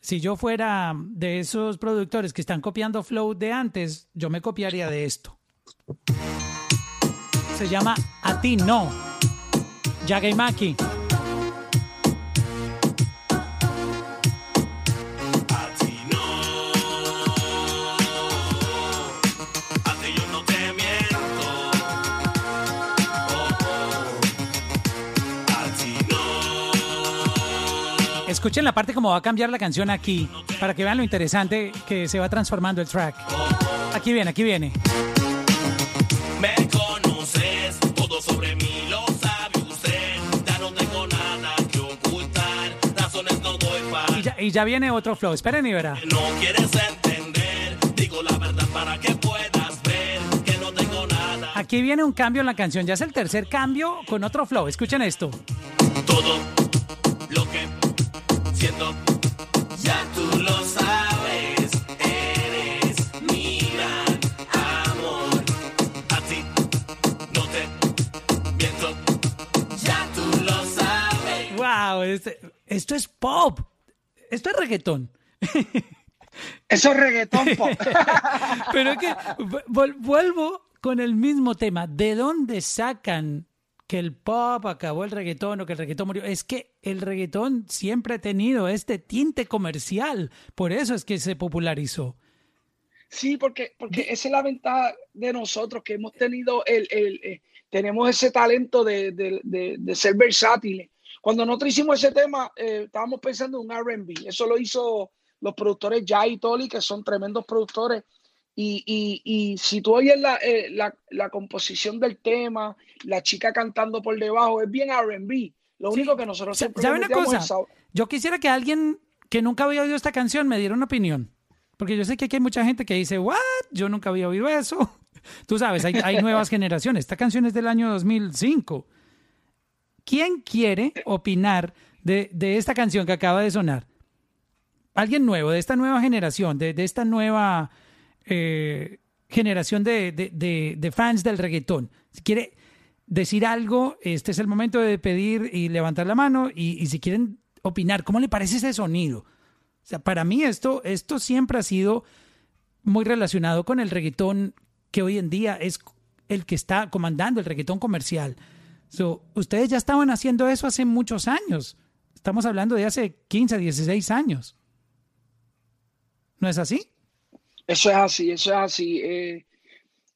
Si yo fuera de esos productores que están copiando flow de antes, yo me copiaría de esto. Se llama A ti no. Maki. Escuchen la parte como va a cambiar la canción aquí, para que vean lo interesante que se va transformando el track. Aquí viene, aquí viene. Me conoces, todo sobre mí lo sabe usted. Ya no tengo nada que ocultar, razones no doy para. Y ya, y ya viene otro flow, esperen y verá. No quieres entender, digo la verdad para que puedas ver que no tengo nada. Aquí viene un cambio en la canción, ya es el tercer cambio con otro flow. Escuchen esto. Todo lo que siento, Wow, este, esto es pop, esto es reggaetón. Eso es reggaetón pop. Pero es que vuelvo con el mismo tema. ¿De dónde sacan que el pop acabó el reggaetón o que el reggaetón murió. Es que el reggaetón siempre ha tenido este tinte comercial. Por eso es que se popularizó. Sí, porque, porque esa es la ventaja de nosotros, que hemos tenido el, el eh, tenemos ese talento de, de, de, de, ser versátiles. Cuando nosotros hicimos ese tema, eh, estábamos pensando en un RB. Eso lo hizo los productores Jay y Tolly, que son tremendos productores y, y, y, si tú oyes la, eh, la, la, composición del tema, la chica cantando por debajo, es bien RB. Lo único que nosotros siempre ¿Sabe una cosa? Yo quisiera que alguien que nunca había oído esta canción me diera una opinión. Porque yo sé que aquí hay mucha gente que dice, ¿what? Yo nunca había oído eso. Tú sabes, hay, hay nuevas generaciones. Esta canción es del año 2005. ¿Quién quiere opinar de, de esta canción que acaba de sonar? Alguien nuevo, de esta nueva generación, de, de esta nueva eh, generación de, de, fans del reggaetón. Si quiere decir algo, este es el momento de pedir y levantar la mano y, y, si quieren opinar, ¿cómo le parece ese sonido? O sea, para mí esto, esto siempre ha sido muy relacionado con el reggaetón que hoy en día es el que está comandando el reggaetón comercial. Ustedes ya estaban haciendo eso hace muchos años. Estamos hablando de hace 15, 16 años. ¿No es así? Eso es así, eso es así. Eh,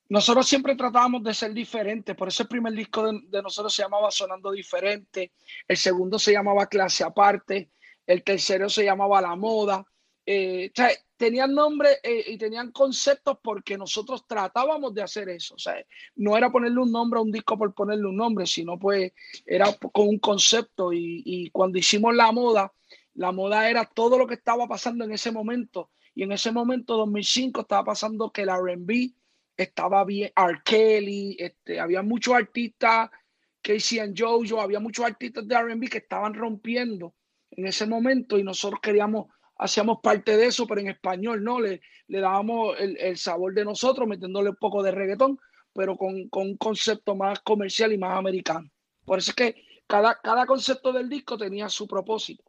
nosotros siempre tratábamos de ser diferentes, por eso el primer disco de, de, nosotros se llamaba Sonando Diferente, el segundo se llamaba Clase Aparte, el tercero se llamaba La Moda. Eh, o sea, tenían nombre eh, y tenían conceptos porque nosotros tratábamos de hacer eso. O sea, no era ponerle un nombre a un disco por ponerle un nombre, sino pues era con un concepto. Y, y cuando hicimos La Moda, la moda era todo lo que estaba pasando en ese momento y en ese momento, 2005, estaba pasando que el RB estaba bien, R. Kelly, este, había muchos artistas, Casey and Jojo, había muchos artistas de RB que estaban rompiendo en ese momento y nosotros queríamos, hacíamos parte de eso, pero en español, ¿no? Le, le dábamos el, el sabor de nosotros, metiéndole un poco de reggaetón, pero con, con, un concepto más comercial y más americano. Por eso es que cada, cada concepto del disco tenía su propósito.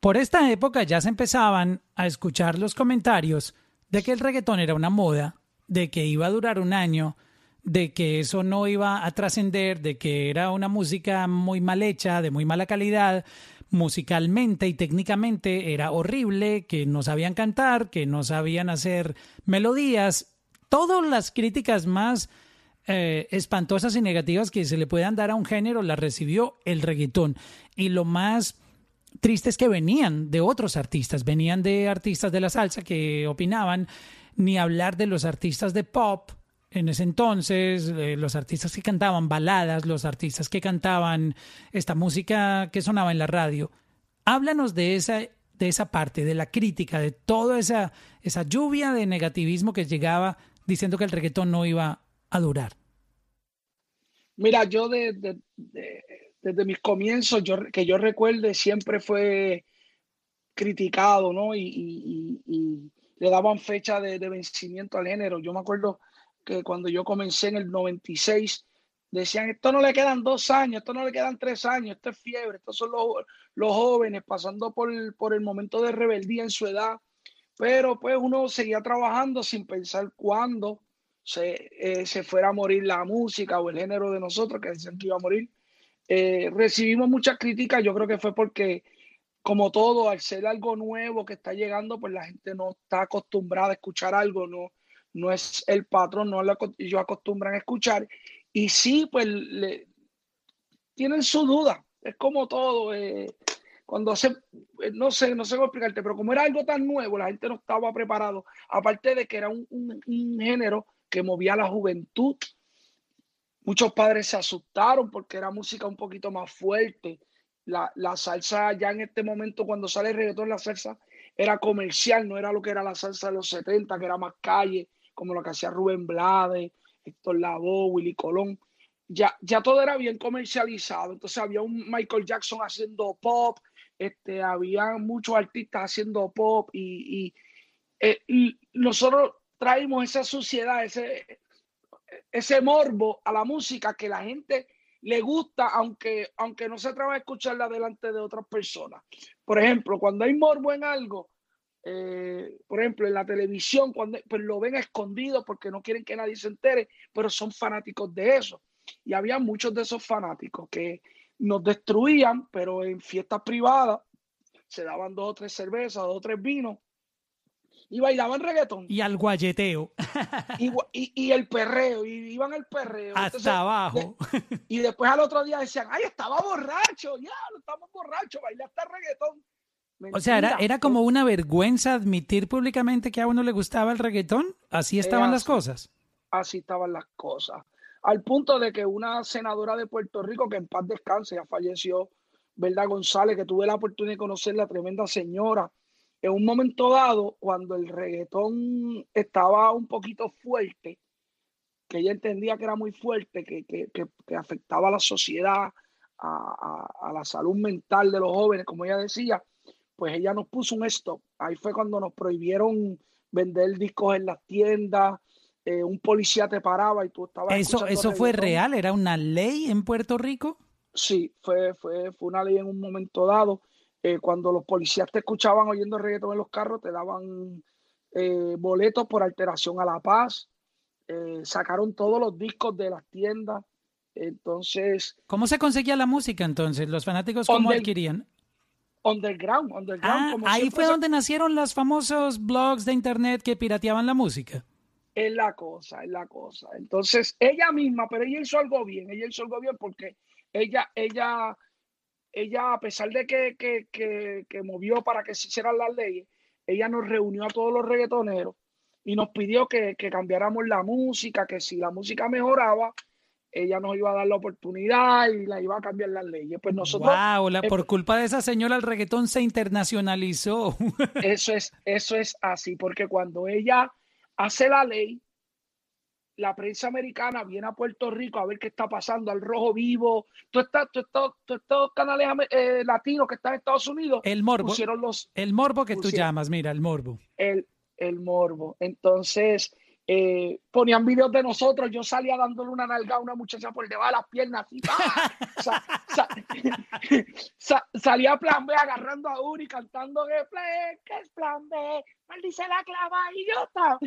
Por esta época ya se empezaban a escuchar los comentarios de que el reggaetón era una moda, de que iba a durar un año, de que eso no iba a trascender, de que era una música muy mal hecha, de muy mala calidad, musicalmente y técnicamente era horrible, que no sabían cantar, que no sabían hacer melodías, todas las críticas más eh, espantosas y negativas que se le puedan dar a un género las recibió el reggaetón. Y lo más triste es que venían de otros artistas, venían de artistas de la salsa que opinaban, ni hablar de los artistas de pop en ese entonces, eh, los artistas que cantaban baladas, los artistas que cantaban esta música que sonaba en la radio. Háblanos de esa, de esa parte, de la crítica, de toda esa, esa lluvia de negativismo que llegaba diciendo que el reggaetón no iba a durar. Mira, yo desde mis comienzos, yo, que yo recuerde, siempre fue criticado, ¿no? Y, le daban fecha de, de, vencimiento al género. Yo me acuerdo que cuando yo comencé en el 96, decían, esto no le quedan dos años, esto no le quedan tres años, esto es fiebre, estos son los, los jóvenes pasando por por el momento de rebeldía en su edad, pero pues uno seguía trabajando sin pensar cuándo se, eh, se fuera a morir la música o el género de nosotros, que decían que iba a morir. Eh, recibimos muchas críticas, yo creo que fue porque, como todo, al ser algo nuevo que está llegando, pues la gente no está acostumbrada a escuchar algo, no, no es el patrón, no lo acostumbran a escuchar. Y sí, pues le, tienen su duda. Es como todo. Eh, cuando hace, eh, no sé, no sé cómo explicarte, pero como era algo tan nuevo, la gente no estaba preparado. Aparte de que era un, género que movía a la juventud. Muchos padres se asustaron porque era música un poquito más fuerte. La, la, salsa ya en este momento, cuando sale el reggaetón, la salsa era comercial, no era lo que era la salsa de los 70, que era más calle, como lo que hacía Rubén Blades, Héctor Lavoe, Willy Colón. Ya, ya todo era bien comercializado. Entonces había un Michael Jackson haciendo pop, este, había muchos artistas haciendo pop y, eh, nosotros traímos esa suciedad, ese, ese morbo a la música que la gente le gusta, aunque, aunque no se atreva a escucharla delante de otras personas. Por ejemplo, cuando hay morbo en algo, eh, por ejemplo, en la televisión, cuando pues lo ven escondido porque no quieren que nadie se entere, pero son fanáticos de eso. Y había muchos de esos fanáticos que nos destruían, pero en fiestas privadas se daban dos o tres cervezas, dos o tres vinos y bailaban reggaetón. Y al guayeteo. Y, el perreo, y iban al perreo. Hasta abajo. y después al otro día decían, ay, estaba borracho, ya, no estamos borrachos, bailé hasta reggaetón. O sea, era, era como una vergüenza admitir públicamente que a uno le gustaba el reggaetón. Así estaban las cosas. Así estaban las cosas. Al punto de que una senadora de Puerto Rico, que en paz descanse, ya falleció, Verdad González, que tuve la oportunidad de conocer la tremenda señora, en un momento dado, cuando el reggaetón estaba un poquito fuerte, que ella entendía que era muy fuerte, que, que, que, afectaba a la sociedad, a, a, la salud mental de los jóvenes, como ella decía, pues ella nos puso un stop. Ahí fue cuando nos prohibieron vender discos en las tiendas, eh, un policía te paraba y tú estabas... ¿Eso, eso fue real? ¿Era una ley en Puerto Rico? Sí, fue, fue, fue una ley en un momento dado. Eh, cuando los policías te escuchaban oyendo reggaetón en los carros, te daban eh, boletos por alteración a la paz. sacaron todos los discos de las tiendas. Entonces... ¿Cómo se conseguía la música entonces? ¿Los fanáticos cómo adquirían? Underground, underground. Ah, ahí fue donde nacieron los famosos blogs de internet que pirateaban la música. Es la cosa, es la cosa. Entonces, ella misma, pero ella hizo algo bien, ella hizo algo bien porque ella, ella, ella, a pesar de que, que, que, que movió para que se hicieran las leyes, ella nos reunió a todos los reggaetoneros y nos pidió que, que cambiáramos la música, que si la música mejoraba, ella nos iba a dar la oportunidad y la iba a cambiar las leyes. Pues nosotros. Wow, por culpa de esa señora el reggaetón se internacionalizó. Eso es, eso es así, porque cuando ella hace la ley, la prensa americana viene a Puerto Rico a ver qué está pasando, al rojo vivo, todos estos canales eh, latinos que están en Estados Unidos. El morbo. Los, el morbo que tú llamas, mira, el morbo. El, el morbo. Entonces, eh, ponían videos de nosotros, yo salía dándole una nalga a una muchacha por debajo de las piernas, así, salía plan B agarrando a Uri cantando que, es plan B, maldice la clava y yo estaba,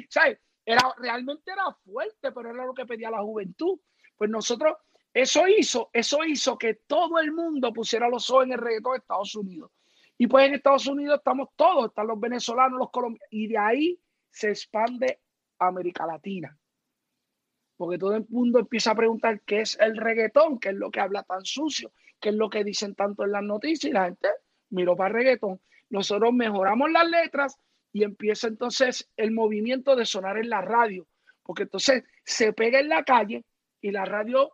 Era, realmente era fuerte, pero era lo que pedía la juventud. Pues nosotros, eso hizo, eso hizo que todo el mundo pusiera los ojos en el reggaetón de Estados Unidos. Y pues en Estados Unidos estamos todos, están los venezolanos, los colombianos, y de ahí se expande América Latina. Porque todo el mundo empieza a preguntar qué es el reggaetón, qué es lo que habla tan sucio, qué es lo que dicen tanto en las noticias y la gente miró para reggaetón. Nosotros mejoramos las letras y empieza entonces el movimiento de sonar en la radio, porque entonces se pega en la calle y la radio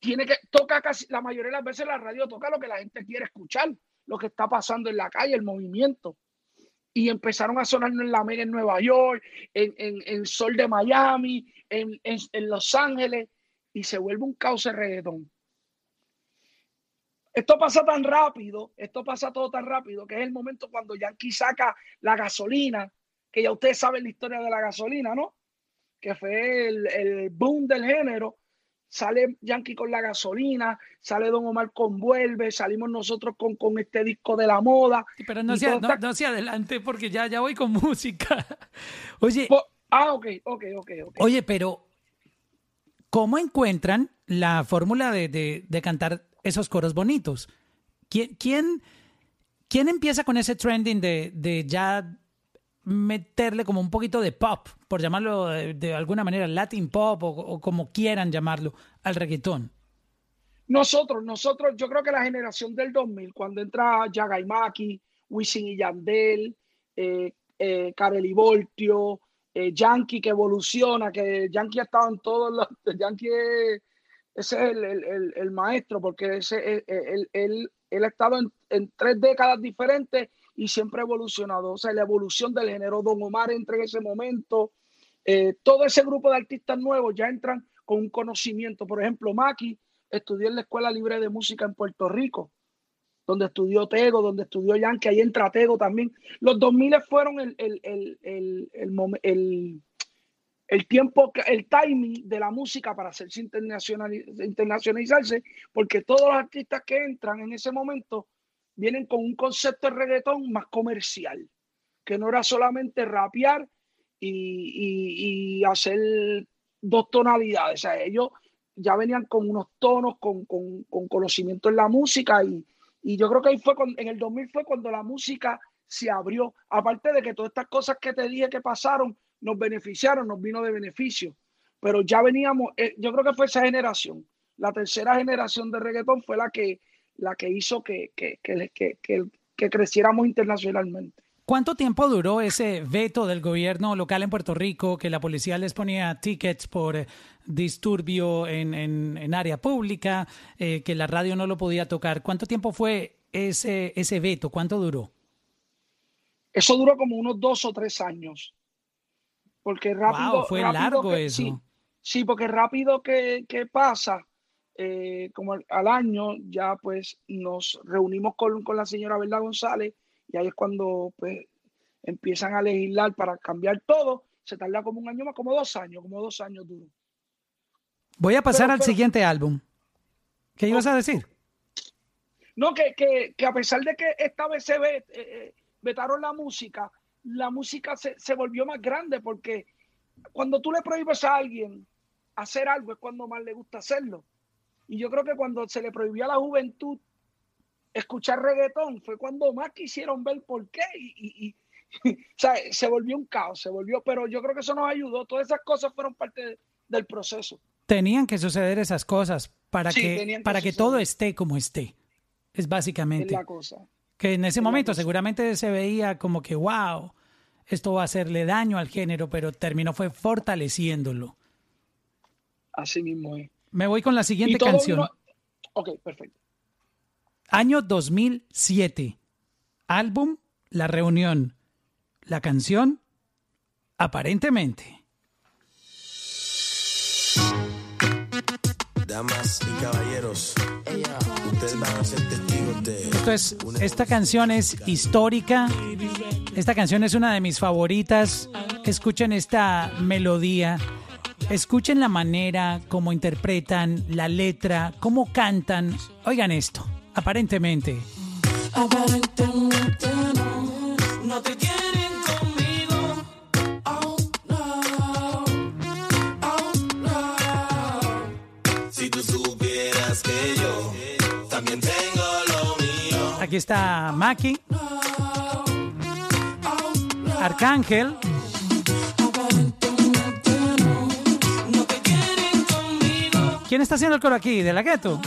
tiene que toca casi la mayoría de las veces la radio toca lo que la gente quiere escuchar, lo que está pasando en la calle, el movimiento. Y empezaron a sonar en la Mega en Nueva York, en, en, Sol de Miami, en, en, Los Ángeles, y se vuelve un caos de reggaetón. Esto pasa tan rápido, esto pasa todo tan rápido, que es el momento cuando Yankee saca la gasolina, que ya ustedes saben la historia de la gasolina, ¿no? Que fue el, el boom del género sale Yankee con la gasolina, sale Don Omar con Vuelve, salimos nosotros con, con este disco de la moda. Pero no sea, no, adelante porque ya, ya voy con música. Oye. ah, ok, ok, ok. Oye, pero ¿cómo encuentran la fórmula de, de, de cantar esos coros bonitos? ¿Quién, quién, quién empieza con ese trending de, de ya meterle como un poquito de pop, por llamarlo de, alguna manera, Latin pop o, como quieran llamarlo, al reggaetón? Nosotros, nosotros, yo creo que la generación del 2000, cuando entra Maki, Wisin y Yandel, eh, eh, Voltio, eh, Yankee que evoluciona, que Yankee ha estado en todos los... Yankee ese es el, el, maestro, porque ese, él, él, él, ha estado en, en tres décadas diferentes y siempre ha evolucionado. O sea, la evolución del género, Don Omar entra en ese momento. Eh, todo ese grupo de artistas nuevos ya entran con un conocimiento. Por ejemplo, Maki estudió en la Escuela Libre de Música en Puerto Rico, donde estudió Tego, donde estudió Yankee, ahí entra Tego también. Los 2000 fueron el, el, el, el, el tiempo, el timing de la música para hacerse internacionalizarse, porque todos los artistas que entran en ese momento vienen con un concepto de reggaetón más comercial, que no era solamente rapear y, hacer dos tonalidades. O sea, ellos ya venían con unos tonos, con, conocimiento en la música y, yo creo que ahí fue, en el 2000 fue cuando la música se abrió. Aparte de que todas estas cosas que te dije que pasaron nos beneficiaron, nos vino de beneficio. Pero ya veníamos, eh, yo creo que fue esa generación. La tercera generación de reggaetón fue la que la que hizo que, que, que, que, creciéramos internacionalmente. ¿Cuánto tiempo duró ese veto del gobierno local en Puerto Rico que la policía les ponía tickets por eh, disturbio en, en, área pública, eh, que la radio no lo podía tocar? ¿Cuánto tiempo fue ese, ese veto? ¿Cuánto duró? Eso duró como unos dos o tres años. Porque rápido. fue largo eso. Sí, porque rápido que, que pasa, eh, como al, año, ya pues nos reunimos con, la señora Verdad González y ahí es cuando pues empiezan a legislar para cambiar todo. Se tarda como un año más, como dos años, como dos años duro. Voy a pasar al siguiente álbum. ¿Qué ibas a decir? No, que, que, a pesar de que esta vez se ve, eh, eh, vetaron la música, la música se, se volvió más grande porque cuando tú le prohíbes a alguien hacer algo es cuando más le gusta hacerlo. Y yo creo que cuando se le prohibió a la juventud escuchar reggaetón fue cuando más quisieron ver por qué y, o sea, se volvió un caos, se volvió, pero yo creo que eso nos ayudó, todas esas cosas fueron parte del proceso. Tenían que suceder esas cosas para que, para que todo esté como esté. Es básicamente. la cosa. Que en ese momento seguramente se veía como que, wow, esto va a hacerle daño al género, pero terminó fue fortaleciéndolo. Así mismo es. Me voy con la siguiente canción. Ok, perfecto. Año 2007. Álbum La Reunión. La canción Aparentemente. Damas y caballeros, ustedes van a ser testigos de. Esto es, esta canción es histórica. Esta canción es una de mis favoritas. Escuchen esta melodía. Escuchen la manera como interpretan la letra, cómo cantan. Oigan esto, aparentemente. Aparentemente no, no te quieren conmigo. Oh, no, oh, no. Si tú supieras que yo también tengo lo mío. Aquí está Maki. Arcángel. ¿Quién está haciendo el coro aquí? ¿De la gueto?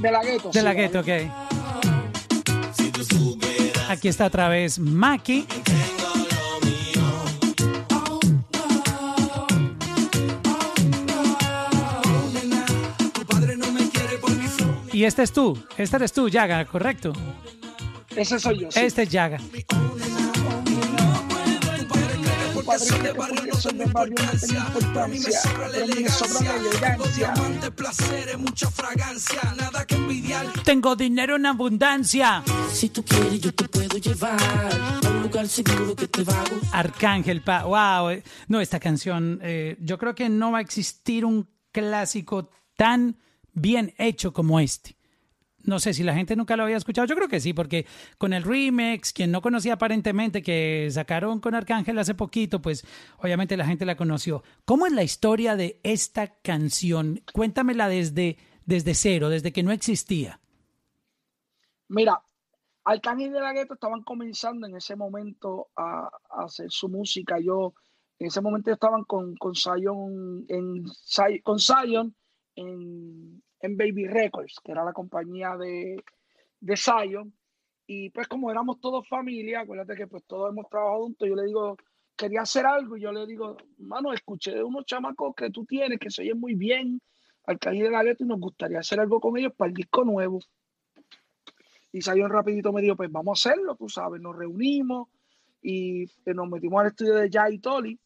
De la gueto. De la gueto, ok. Aquí está otra vez Maki. Y este es tú, este eres tú, Yaga, ¿correcto? Ese soy yo. sí. Este es Yaga. Tu padrino que porque soy del barrio no tenía importancia, a mí me sobra la elegancia. placeres, mucha fragancia, nada que envidiar. Tengo dinero en abundancia. Si tú quieres, yo te puedo llevar a un lugar seguro que te va a gustar. Arcángel, pa wow. eh, No, esta canción, eh, yo creo que no va a existir un clásico tan bien hecho como este. No sé si la gente nunca lo había escuchado, yo creo que sí, porque con el remix, quien no conocía aparentemente que sacaron con Arcángel hace poquito, pues obviamente la gente la conoció. ¿Cómo es la historia de esta canción? Cuéntamela desde, desde cero, desde que no existía. Mira, Arcángel de la Gueto estaban comenzando en ese momento a, hacer su música. Yo, en ese momento estaban con, con Zion, en, con Zion en, en Baby Records, que era la compañía de, de Zion. Y pues como éramos todos familia, acuérdate que pues todos hemos trabajado juntos, yo le digo, quería hacer algo y yo le digo, mano, escuché de unos chamacos que tú tienes que se oyen muy bien, Arcángel de la Gueto, y nos gustaría hacer algo con ellos para el disco nuevo. Y Zion rapidito me dijo, pues vamos a hacerlo, tú sabes, nos reunimos y eh, nos metimos al estudio de Jay Tolly.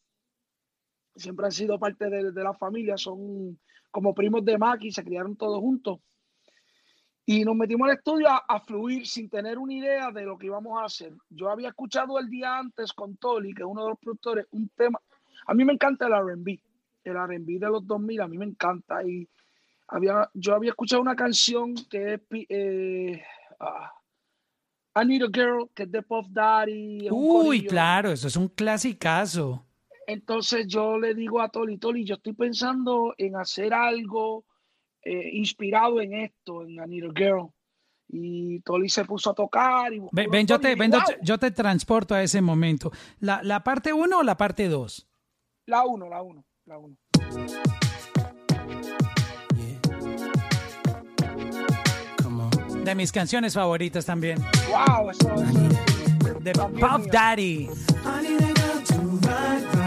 Siempre han sido parte de, de la familia, son como primos de Maki, se criaron todos juntos. Y nos metimos al estudio a, a fluir sin tener una idea de lo que íbamos a hacer. Yo había escuchado el día antes con Tolly, que es uno de los productores, un tema. A mí me encanta el RB, el RB de los 2000, a mí me encanta. Y había, yo había escuchado una canción que es eh, ah, I Need a Girl, que es de Puff Daddy. Uy, corillo. claro, eso es un clasicazo. Entonces yo le digo a Toli, Toli, yo estoy pensando en hacer algo eh, inspirado en esto, en I Need a Girl. Y Toli se puso a tocar. Y Ven, ven, yo te, ven, dije, yo te- "Wow". yo te transporto a ese momento. ¿La, la parte 1 o la parte 2? La uno, la uno, la uno. Come on. De mis canciones favoritas también. Wow, eso es. De mío. Daddy. I need a girl to ride, ride.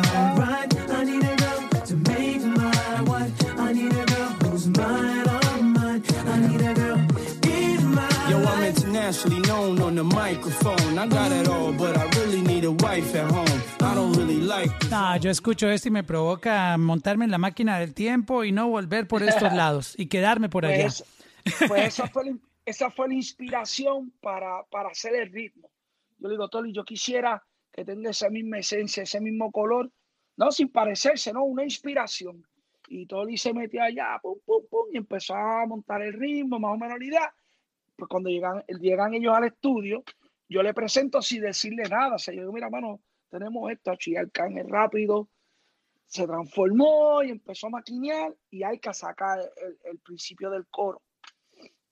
Known on the microphone. I got it all, but I really need a wife at home. I don't really like No, yo escucho esto y me provoca montarme en la máquina del tiempo y no volver por estos lados y quedarme por allá. Pues, pues esa, fue la, esa fue la inspiración para, para hacer el ritmo. Yo le digo, Toli, yo quisiera que tenga esa misma esencia, ese mismo color, no sin parecerse, no, una inspiración. Y Toli se metió allá, pum, pum, pum, y empezó a montar el ritmo, más o menos la idea. Pues cuando llegan, llegan ellos al estudio, yo le presento sin decirle nada. O sea, yo digo, mira, mano, tenemos esto, y Arcángel rápido, se transformó y empezó a maquinear y hay que sacar el, el principio del coro.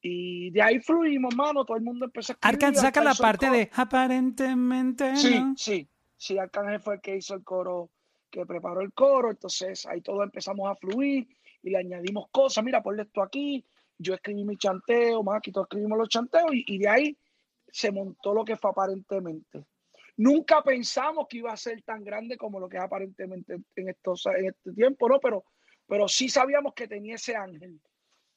Y de ahí fluimos, mano, todo el mundo empezó a escribir. Arcan saca la parte de aparentemente Sí, no. sí, sí, Arcángel fue el que hizo el coro, que preparó el coro, entonces ahí todos empezamos a fluir y le añadimos cosas, mira, ponle esto aquí, yo escribí mi chanteo, Maki, todos escribimos los chanteos y, de ahí se montó lo que fue aparentemente. Nunca pensamos que iba a ser tan grande como lo que es aparentemente en, estos, en este tiempo, ¿no? Pero, pero sí sabíamos que tenía ese ángel.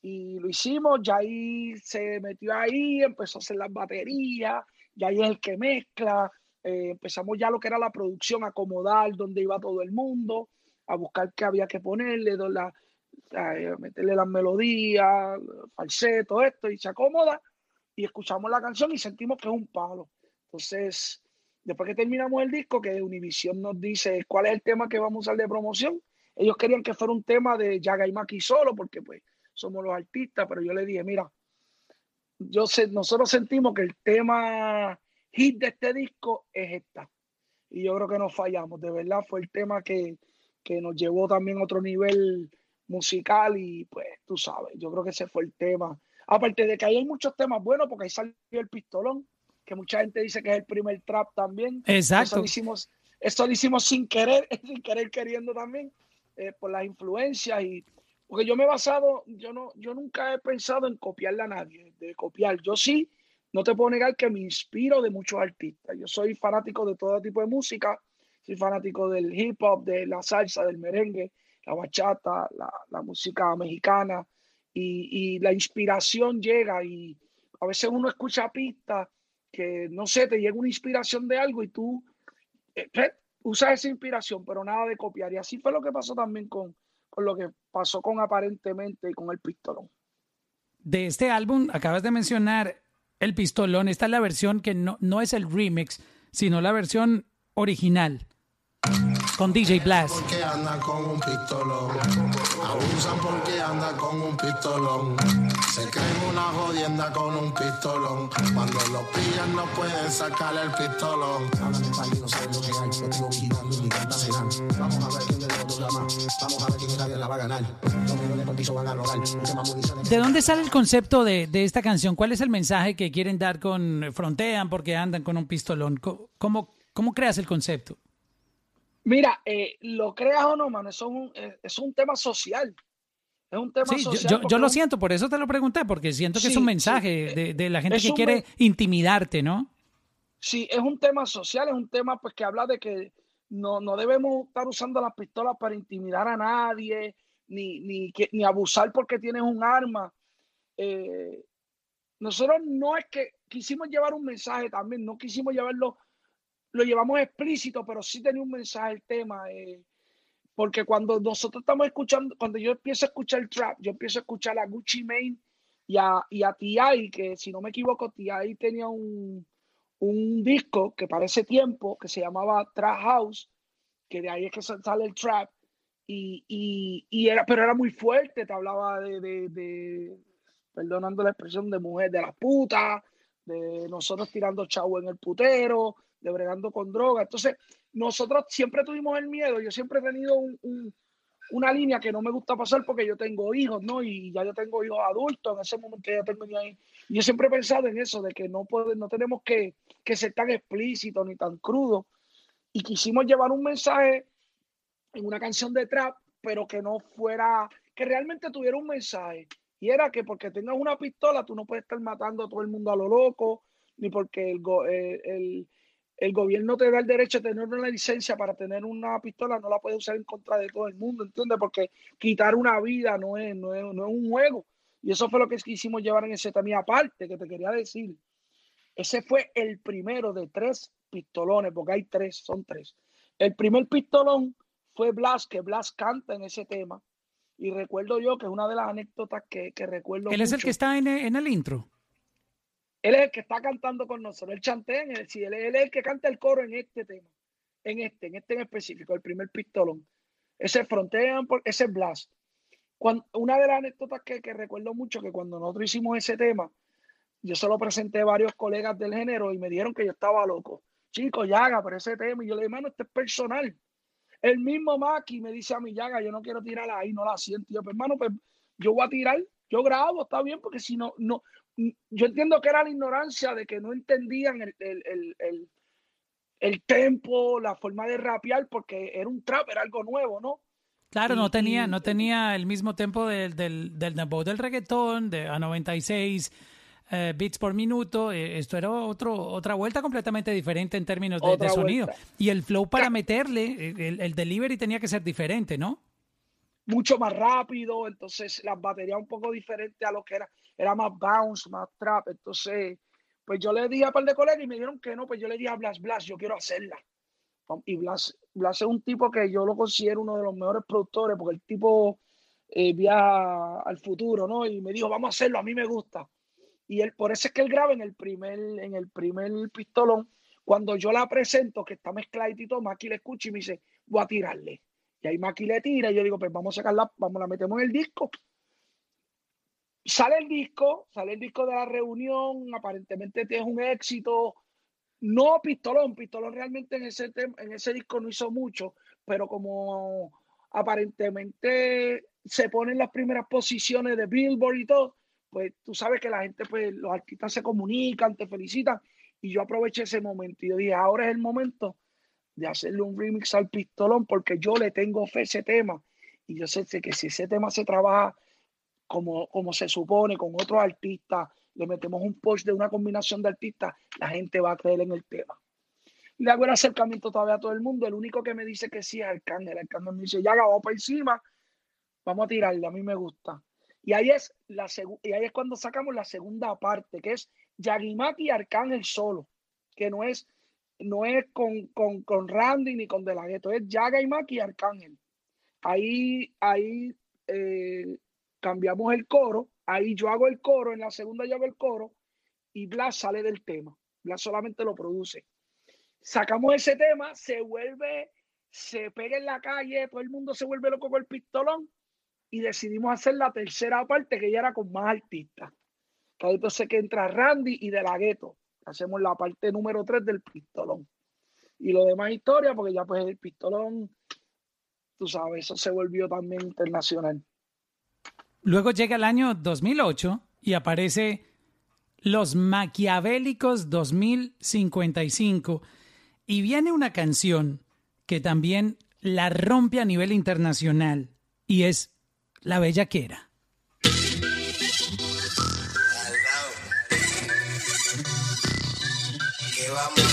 Y lo hicimos, ya ahí se metió ahí, empezó a hacer las baterías, ya ahí es el que mezcla, eh, empezamos ya lo que era la producción, acomodar dónde iba todo el mundo, a buscar qué había que ponerle, la- meterle las melodías, falseto, esto, y se acomoda, y escuchamos la canción y sentimos que es un palo. Entonces, después que terminamos el disco, que Univision nos dice cuál es el tema que vamos a usar de promoción, ellos querían que fuera un tema de Yaga y Maki solo, porque pues somos los artistas, pero yo le dije, mira, yo sé, nosotros sentimos que el tema hit de este disco es esta. Y yo creo que no fallamos, de verdad fue el tema que, que nos llevó también a otro nivel musical y pues tú sabes, yo creo que ese fue el tema. Aparte de que ahí hay muchos temas buenos, porque ahí salió el pistolón, que mucha gente dice que es el primer trap también. Eso Exacto. lo hicimos, eso lo hicimos sin querer, sin querer queriendo también, eh, por las influencias y Porque yo me he basado, yo no, yo nunca he pensado en copiarle a nadie, de copiar. Yo sí, no te puedo negar que me inspiro de muchos artistas. Yo soy fanático de todo tipo de música, soy fanático del hip hop, de la salsa, del merengue, la bachata, la, música mexicana, y, la inspiración llega y a veces uno escucha pistas que, no sé, te llega una inspiración de algo y tú eh, eh, usas esa inspiración, pero nada de copiar. Y así fue lo que pasó también con, lo que pasó con aparentemente con el pistolón. De este álbum, acabas de mencionar el pistolón. Esta es la versión que no, no es el remix, sino la versión original. Con DJ Blast. porque anda con un pistolón. Abusan porque anda con un pistolón. Se creen una jodienda con un pistolón. Cuando los pillan no pueden sacarle el pistolón. De país, no saben lo que hay. Lo tengo quitando mi carta serán. Vamos a ver quién de los dos la más. Vamos a ver quién nadie la va a ganar. Los millones por piso van a lograr. Mucha más municiones. ¿De dónde sale el concepto de, de esta canción? ¿Cuál es el mensaje que quieren dar con Frontean porque andan con un pistolón? ¿Cómo, cómo creas el concepto? Mira, eh, lo creas o no, mano, eso es un, eh, es un tema social. Es un tema Sí, social. yo- lo siento, por eso te lo pregunté, porque siento que es un mensaje eh, de, de la gente que quiere intimidarte, ¿no? Sí, es un tema social, es un tema pues que habla de que no, no debemos estar usando las pistolas para intimidar a nadie, ni, ni, que- ni abusar porque tienes un arma. Eh, nosotros no es que quisimos llevar un mensaje también, no quisimos llevarlo, lo llevamos explícito, pero sí tenía un mensaje el tema. porque cuando nosotros estamos escuchando, cuando yo empiezo a escuchar trap, yo empiezo a escuchar a Gucci Mane y a, y a T.I., que si no me equivoco, T.I. tenía un, un disco que para ese tiempo, que se llamaba Trap House, que de ahí es que sa- sale el trap, y, y, y era, pero era muy fuerte, te hablaba de, de, perdonando la expresión, de mujer, de la puta, de nosotros tirando chavo en el putero, de bregando con droga. Entonces, nosotros siempre tuvimos el miedo, yo siempre he tenido un- un- una línea que no me gusta pasar porque yo tengo hijos, ¿no? Y ya yo tengo hijos adultos, en ese momento ya tengo ahí. Yo siempre he pensado en eso, de que no, puede, no tenemos que, que ser tan explícitos ni tan crudos. Y quisimos llevar un mensaje en una canción de trap, pero que no fuera, que realmente tuviera un mensaje. Y era que porque tengas una pistola, tú no puedes estar matando a todo el mundo a lo loco, ni porque el, eh, el, el gobierno te da el derecho de tener una licencia para tener una pistola, no la puedes usar en contra de todo el mundo, ¿entiendes? Porque quitar una vida no es, no es, no es un juego. Y eso fue lo que quisimos llevar en ese tema. Y aparte, que te quería decir, ese fue el primero de tres pistolones, porque hay tres, son tres. El primer pistolón fue Blas, que Blas canta en ese tema. Y recuerdo yo que es una de las anécdotas que, que recuerdo. Él es el que está en, en el intro. Él es el que está cantando con nosotros. Él chantea en el, sí, él, es- el que canta el coro en este tema. En este, en este en específico, el primer pistolón. Ese es Frontean, ese es Blast. Cuando, una de las anécdotas que, que recuerdo mucho que cuando nosotros hicimos ese tema, yo se lo presenté a varios colegas del género y me dijeron que yo estaba loco. Chico, Yaga, pero ese tema. Y yo le dije, mano, este es personal. El mismo Maki me dice a mi Yaga, yo no quiero tirarla ahí, no la siento. Y yo, pues, hermano, pues yo voy a tirar, yo grabo, está bien, porque si no, no, yo entiendo que era la ignorancia de que no entendían el, el, el, el, el tempo, la forma de rapear, porque era un trap, era algo nuevo, ¿no? Claro, no tenía, no tenía el mismo tempo del, del, del dembow del reggaetón, de a 96 eh, beats por minuto. eh, esto era otro, otra vuelta completamente diferente en términos de, sonido. vuelta. Y el flow para meterle, el, el delivery tenía que ser diferente, ¿no? mucho más rápido, entonces las baterías un poco diferentes a lo que era, era más bounce, más trap, entonces, pues yo le dije a un par de colegas y me dijeron que no, pues yo le dije a Blas, Blas, yo quiero hacerla. Y Blas, Blas es un tipo que yo lo considero uno de los mejores productores, porque el tipo eh, viaja al futuro, ¿no? Y me dijo, vamos a hacerlo, a mí me gusta. Y él, por eso es que él graba en el primer, en el primer pistolón, cuando yo la presento, que está todo, Maki le escucha y me dice, voy a tirarle. Y ahí Maki le tira y yo digo, pues vamos a sacarla, vamos, la metemos en el disco. Sale el disco, sale el disco de la reunión, aparentemente es un éxito. No Pistolón, Pistolón realmente en ese, en ese disco no hizo mucho, pero como aparentemente se ponen las primeras posiciones de Billboard y todo, pues tú sabes que la gente, pues los artistas se comunican, te felicitan, y yo aproveché ese momento y yo dije, ahora es el momento de hacerle un remix al pistolón porque yo le tengo fe a ese tema Y yo sé que si ese tema se trabaja como, como se supone, con otros artistas, le metemos un push de una combinación de artistas, la gente va a creer en el tema. Le hago el acercamiento todavía a todo el mundo. El único que me dice que sí es Arcángel. Arcángel me dice, ya vamos para encima, vamos a tirarle, a mí me gusta. Y ahí es, la y ahí es cuando sacamos la segunda parte, que es Yagimaki y Arcángel solo, que no es, no es con, con, con Randy ni con De La Ghetto, es Yaga y Maki y Arcángel. Ahí, ahí eh, cambiamos el coro, ahí yo hago el coro, en la segunda yo hago el coro y Blas sale del tema. Blas solamente lo produce. Sacamos ese tema, se vuelve, se pega en la calle, todo el mundo se vuelve loco con el pistolón y decidimos hacer la tercera parte que ya era con más artistas. Entonces que entra Randy y De La Ghetto. Hacemos la parte número 3 del pistolón. Y lo demás historia, porque ya pues el pistolón, tú sabes, eso se volvió también internacional. Luego llega el año 2008 y aparece Los Maquiavélicos 2055 y viene una canción que también la rompe a nivel internacional y es La Bellaquera. que vamos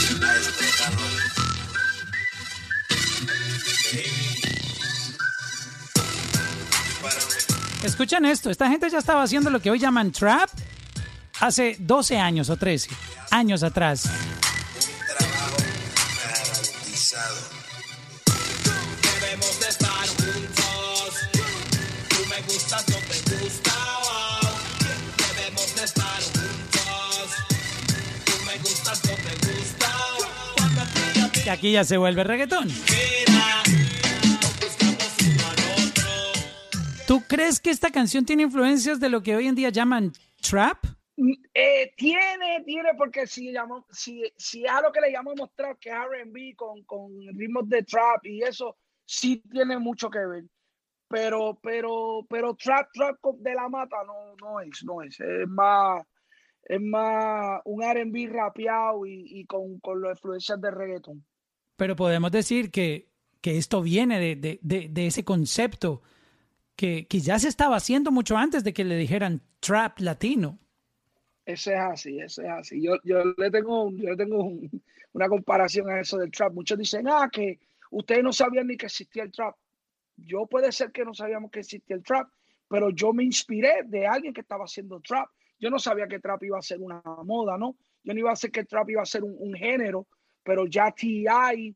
Escuchen esto, esta gente ya estaba haciendo lo que hoy llaman trap hace 12 años o 13 años atrás. Trabajo garantizado. Debemos de estar juntos. Y aquí ya se vuelve reggaetón. mira, ¿Tú crees que esta canción tiene influencias de lo que hoy en día llaman trap? Eh, tiene, tiene, porque si, llamamos, si, si es a lo que le llamamos trap, que es RB con, con ritmos de trap y eso, sí tiene mucho que ver. Pero, pero, pero trap, trap de la mata no, no es, no es. Es más, es más un RB rapeado y, y con, con las influencias de reggaeton. Pero podemos decir que, que esto viene de, de- de- de ese concepto que, que ya se estaba haciendo mucho antes de que le dijeran trap latino. Ese es así, ese es así. Yo, yo le tengo, un- yo tengo un- una comparación a eso del trap. Muchos dicen, ah, que ustedes no sabían ni que existía el trap. Yo puede ser que no sabíamos que existía el trap, pero yo me inspiré de alguien que estaba haciendo trap. Yo no sabía que trap iba a ser una moda, ¿no? Yo no iba a ser que trap iba a ser un, un género, pero ya T.I.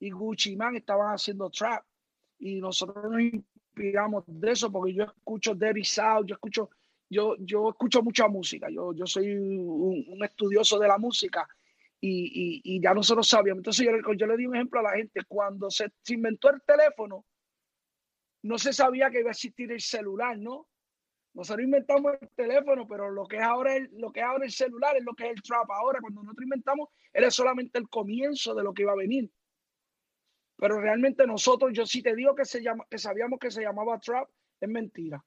y Gucci Man estaban haciendo trap. Y nosotros nos inspiramos de eso, porque yo escucho Dirty South, yo escucho yo, yo escucho mucha música, yo, yo soy un, estudioso de la música y, y- y ya nosotros sabíamos. Entonces yo, le- yo le di un ejemplo a la gente, cuando se, inventó el teléfono, no se sabía que iba a existir el celular, ¿no? Nosotros inventamos el teléfono, pero lo que es ahora el, lo que ahora el celular es lo que es el trap. Ahora, cuando nosotros inventamos, era solamente el comienzo de lo que iba a venir. Pero realmente nosotros, yo sí te digo que, se llama, que sabíamos que se llamaba trap, es mentira.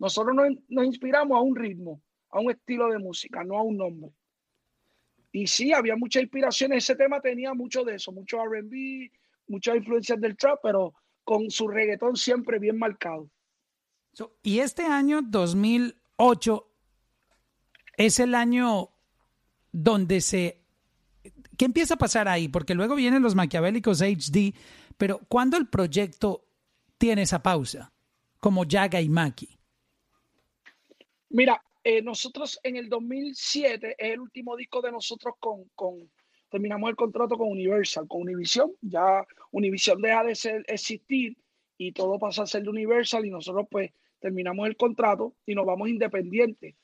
Nosotros nos, nos inspiramos a un ritmo, a un estilo de música, no a un nombre. Y sí, había muchas inspiraciones. Ese tema tenía mucho de eso, mucho RB, muchas influencias del trap, pero con su reggaetón siempre bien marcado. Y este año 2008 es el año donde se... ¿Qué empieza a pasar ahí? Porque luego vienen los maquiavélicos HD, pero ¿cuándo el proyecto tiene esa pausa? Como Yaga y Maki. Mira, eh, nosotros en el 2007 es el último disco de nosotros con, con terminamos el contrato con Universal, con Univision. Ya Univision deja de ser, existir y todo pasa a ser de Universal y nosotros pues terminamos el contrato y nos vamos independientes.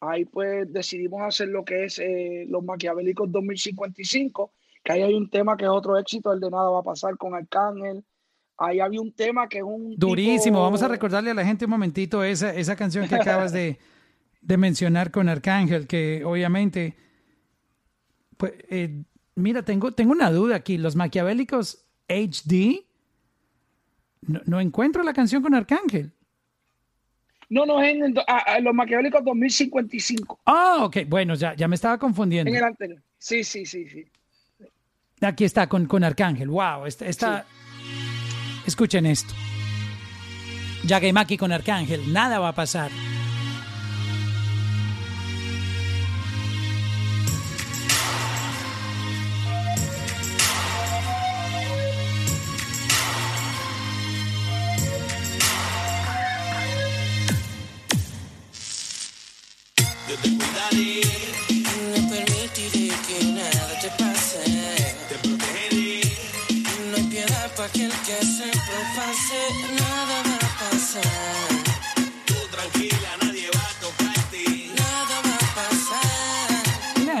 Ahí pues decidimos hacer lo que es eh, los Maquiavélicos 2055, que ahí hay un tema que es otro éxito, el de Nada va a pasar con Arcángel. Ahí había un tema que es un... Durísimo. tipo- Vamos a recordarle a la gente un momentito esa, esa canción que acabas de, de mencionar con Arcángel, que obviamente... Pues, eh, mira, tengo, tengo una duda aquí. Los maquiavélicos HD... No, no encuentro la canción con Arcángel. No, no, es en ah, ah, los Maquiavélicos 2055. Ah, ok. Bueno, ya, ya me estaba confundiendo. En el anterior. Sí, sí, sí, sí. Aquí está con, con Arcángel. Wow, esta, esta- escuchen esto. Yaga y Maki con Arcángel. Nada va a pasar.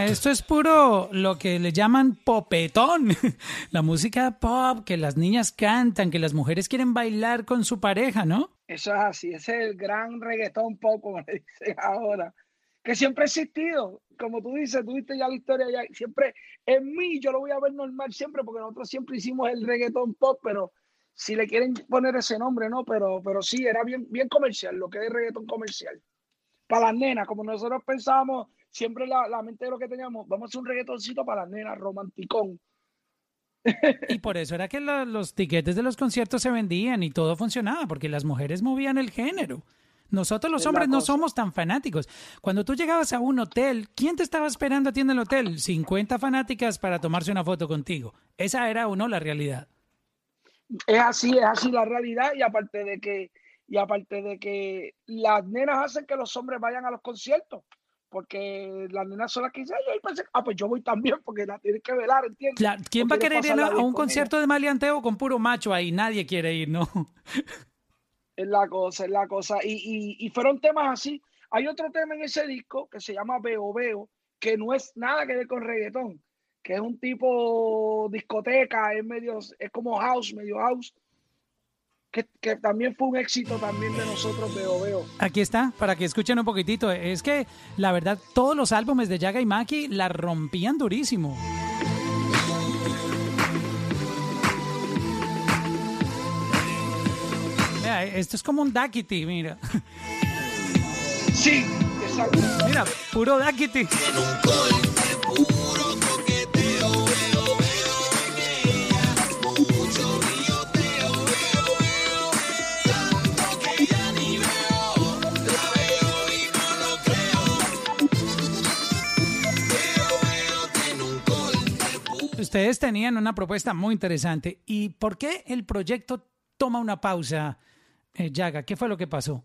Esto es puro lo que le llaman popetón. La música pop que las niñas cantan, que las mujeres quieren bailar con su pareja, ¿no? Eso es así, ese es el gran reggaetón pop, como le dicen ahora, que siempre ha existido. Como tú dices, tú viste ya la historia, ya siempre en mí yo lo voy a ver normal siempre, porque nosotros siempre hicimos el reggaetón pop, pero si le quieren poner ese nombre, ¿no? Pero, pero sí, era bien, bien comercial, lo que es reggaetón comercial. Para las nenas, como nosotros pensábamos, siempre la, la mente de lo que teníamos, vamos a hacer un reggaetoncito para las nenas, romanticón. Y por eso era que lo- los tiquetes de los conciertos se vendían y todo funcionaba, porque las mujeres movían el género. Nosotros los hombres no somos tan fanáticos. Cuando tú llegabas a un hotel, ¿quién te estaba esperando a ti en el hotel? 50 fanáticas para tomarse una foto contigo. Esa era o no la realidad. Es así, es así la realidad y aparte de que y aparte de que las nenas hacen que los hombres vayan a los conciertos, porque las nenas son las que dicen, "Ay, pensé- ah, pues yo voy también porque la tienes que velar, ¿entiendes? Claro, ¿Quién va a querer ir a, un con concierto de maleanteo con puro macho ahí? Nadie quiere ir, ¿no? Es la cosa, es la cosa. Y, y, y fueron temas así. Hay otro tema en ese disco que se llama Veo Veo, que no es nada que ver con reggaetón, que es un tipo discoteca, es medio, es como house, medio house, que, que también fue un éxito también de nosotros, Veo Veo. Aquí está, para que escuchen un poquitito. Es que, la verdad, todos los álbumes de Yaga y Maki la rompían durísimo. Mira, esto es como un Daquiti, mira. Sí, exacto. Mira, puro Daquiti. Ustedes tenían una propuesta muy interesante. ¿Y por qué el proyecto toma una pausa, eh, Yaga? ¿Qué fue lo que pasó?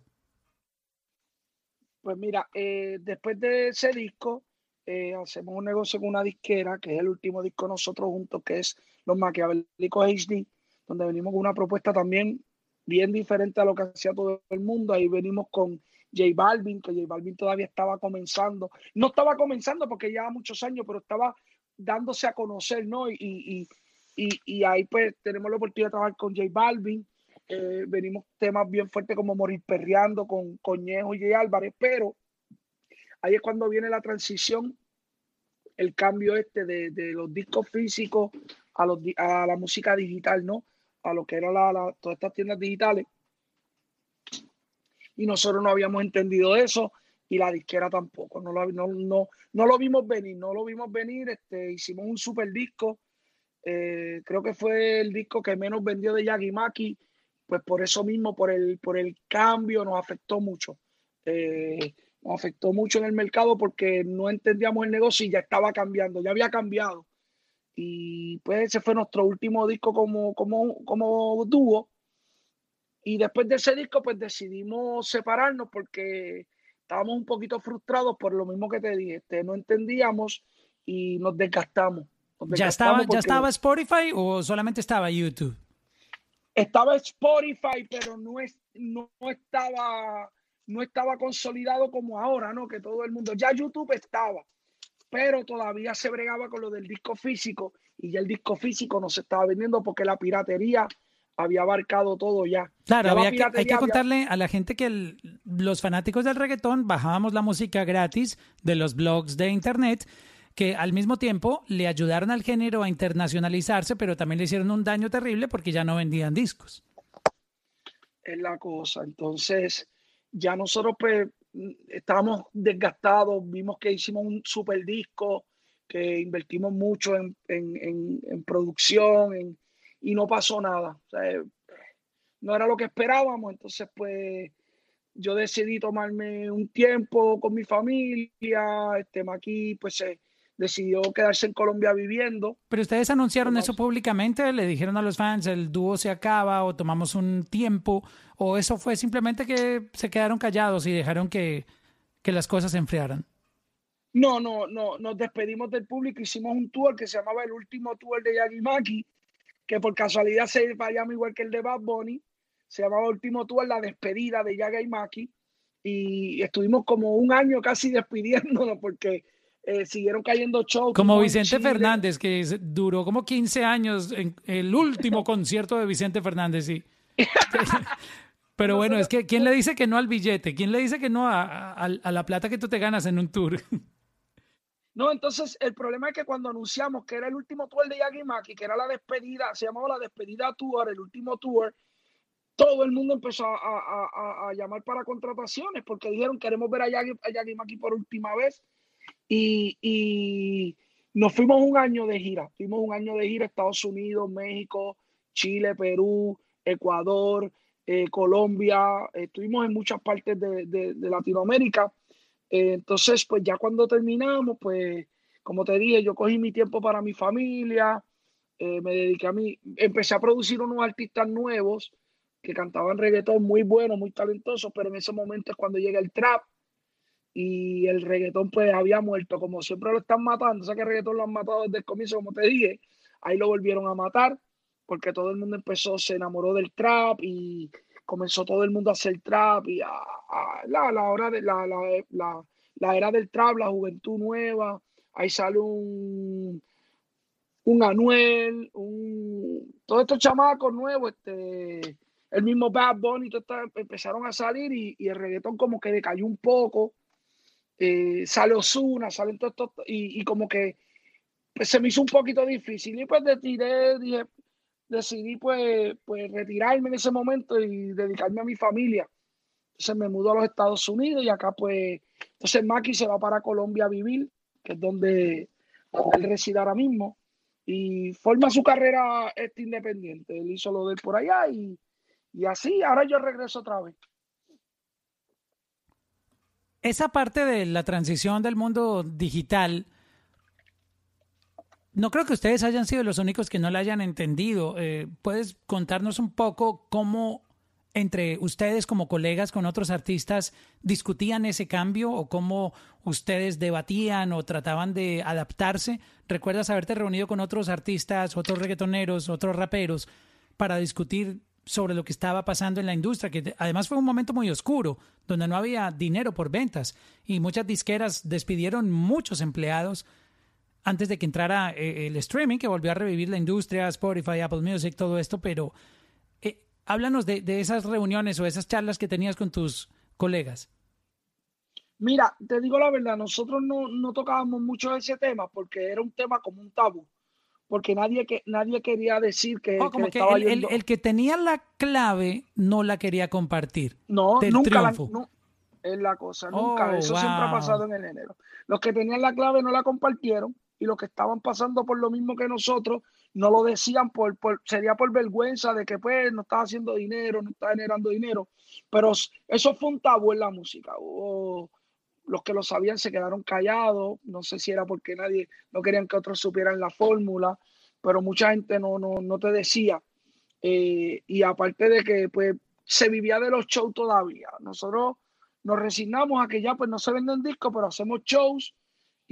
Pues mira, eh, después de ese disco, eh, hacemos un negocio con una disquera, que es el último disco nosotros juntos, que es Los Maquiavélicos HD, donde venimos con una propuesta también bien diferente a lo que hacía todo el mundo. Ahí venimos con J Balvin, que J Balvin todavía estaba comenzando. No estaba comenzando porque lleva muchos años, pero estaba dándose a conocer, ¿no? Y, y, y, y ahí pues tenemos la oportunidad de trabajar con J Balvin. Eh, venimos temas bien fuertes como Morir Perreando con Coñejo y J Álvarez, pero ahí es cuando viene la transición, el cambio este de, de los discos físicos a, los, a la música digital, ¿no? A lo que eran la- todas estas tiendas digitales. Y nosotros no habíamos entendido eso y la disquera tampoco. No lo, no, no, no lo vimos venir, no lo vimos venir. Este, hicimos un super disco. eh, creo que fue el disco que menos vendió de Yagi Maki. Pues por eso mismo, por el, por el cambio, nos afectó mucho. Eh, nos afectó mucho en el mercado porque no entendíamos el negocio y ya estaba cambiando, ya había cambiado. Y pues ese fue nuestro último disco como, como, como dúo. Y después de ese disco, pues decidimos separarnos porque estábamos un poquito frustrados por lo mismo que te dije. Este, no entendíamos y nos desgastamos. Nos ¿Ya estaba, ¿Ya estaba Spotify o solamente estaba YouTube? Estaba Spotify, pero no, es, no estaba no estaba consolidado como ahora, ¿no? Que todo el mundo, ya YouTube estaba, pero todavía se bregaba con lo del disco físico y ya el disco físico no se estaba vendiendo porque la piratería había abarcado todo ya. Claro, Ya había que, hay que contarle a la gente que el- los fanáticos del reggaetón bajábamos la música gratis de los blogs de internet que al mismo tiempo le ayudaron al género a internacionalizarse, pero también le hicieron un daño terrible porque ya no vendían discos. es la cosa. Entonces, ya nosotros pues estábamos desgastados, vimos que hicimos un super disco, que invertimos mucho en, en- en- en producción en- y no pasó nada. O sea, eh, no era lo que esperábamos, entonces pues yo decidí tomarme un tiempo con mi familia, este Maki pues se decidió quedarse en Colombia viviendo. Pero ustedes anunciaron eso públicamente, le dijeron a los fans, el dúo se acaba o tomamos un tiempo, o eso fue simplemente que se quedaron callados y dejaron que, que las cosas se enfriaran. No, no, no, nos despedimos del público, hicimos un tour que se llamaba el último tour de Yagi Maki, que por casualidad se llama igual que el de Bad Bunny, se llamaba Último Tour, la despedida de Yaga y Maki, y estuvimos como un año casi despidiéndonos porque eh, siguieron cayendo shows. Como en Vicente. Fernández, que duró como 15 años en el último concierto de Vicente Fernández, sí. Pero bueno, es que ¿quién le dice que no al billete? ¿Quién le dice que no a, a- a la plata que tú te ganas en un tour? No, entonces el problema es que cuando anunciamos que era el último tour de Yagi Maki, que era la despedida, se llamaba la despedida tour, el último tour, todo el mundo empezó a, a- a- llamar para contrataciones porque dijeron queremos ver a Yagi, a Yagi Maki por última vez y, y nos fuimos un año de gira, fuimos un año de gira Estados Unidos, México, Chile, Perú, Ecuador, eh, Colombia, estuvimos en muchas partes de- de Latinoamérica. Eh, entonces, pues ya cuando terminamos, pues como te dije, yo cogí mi tiempo para mi familia, eh, me dediqué a mí, empecé a producir unos artistas nuevos que cantaban reggaetón muy buenos, muy talentosos, pero en ese momento es cuando llega el trap y el reggaetón pues había muerto, como siempre lo están matando, o sea que el reggaetón lo han matado desde el comienzo, como te dije, ahí lo volvieron a matar porque todo el mundo empezó, se enamoró del trap y comenzó todo el mundo a hacer trap y a, la, hora de la, la, la, era del trap, la juventud nueva, ahí sale un un Anuel, un todos estos chamacos nuevos, este el mismo Bad Bunny, todo esto empezaron a salir y, el reggaetón como que decayó un poco. Eh, sale Ozuna, salen todos estos y, como que pues, se me hizo un poquito difícil y pues decidí, dije, decidí pues, pues retirarme en ese momento y dedicarme a mi familia. Entonces me mudó a los Estados Unidos y acá pues, entonces Maki se va para Colombia a vivir, que es donde, él reside ahora mismo, y forma su carrera este independiente. Él hizo lo de él por allá y, y así, ahora yo regreso otra vez. Esa parte de la transición del mundo digital, no creo que ustedes hayan sido los únicos que no la hayan entendido. Eh, ¿Puedes contarnos un poco cómo entre ustedes como colegas con otros artistas discutían ese cambio o cómo ustedes debatían o trataban de adaptarse? ¿Recuerdas haberte reunido con otros artistas, otros reggaetoneros, otros raperos para discutir sobre lo que estaba pasando en la industria, que además fue un momento muy oscuro, donde no había dinero por ventas y muchas disqueras despidieron muchos empleados antes de que entrara eh, el streaming, que volvió a revivir la industria, Spotify, Apple Music, todo esto, pero eh, háblanos de, de esas reuniones o esas charlas que tenías con tus colegas. Mira, te digo la verdad, nosotros no, no tocábamos mucho ese tema porque era un tema como un tabú, porque nadie, que, nadie quería decir que, Oh, que como que estaba el, el- yendo- el que tenía la clave no la quería compartir. No, del nunca la, no, es la cosa, nunca. Oh, Eso siempre ha pasado en el género. Los que tenían la clave no la compartieron y los que estaban pasando por lo mismo que nosotros no lo decían por, sería por vergüenza de que pues no estaba haciendo dinero, no estaba generando dinero. Pero eso fue un tabú en la música. Hubo- los que lo sabían se quedaron callados. No sé si era porque nadie no querían que otros supieran la fórmula, pero mucha gente no, no, no te decía. Eh, y aparte de que pues se vivía de los shows todavía. Nosotros nos resignamos a que ya pues no se venden discos, pero hacemos shows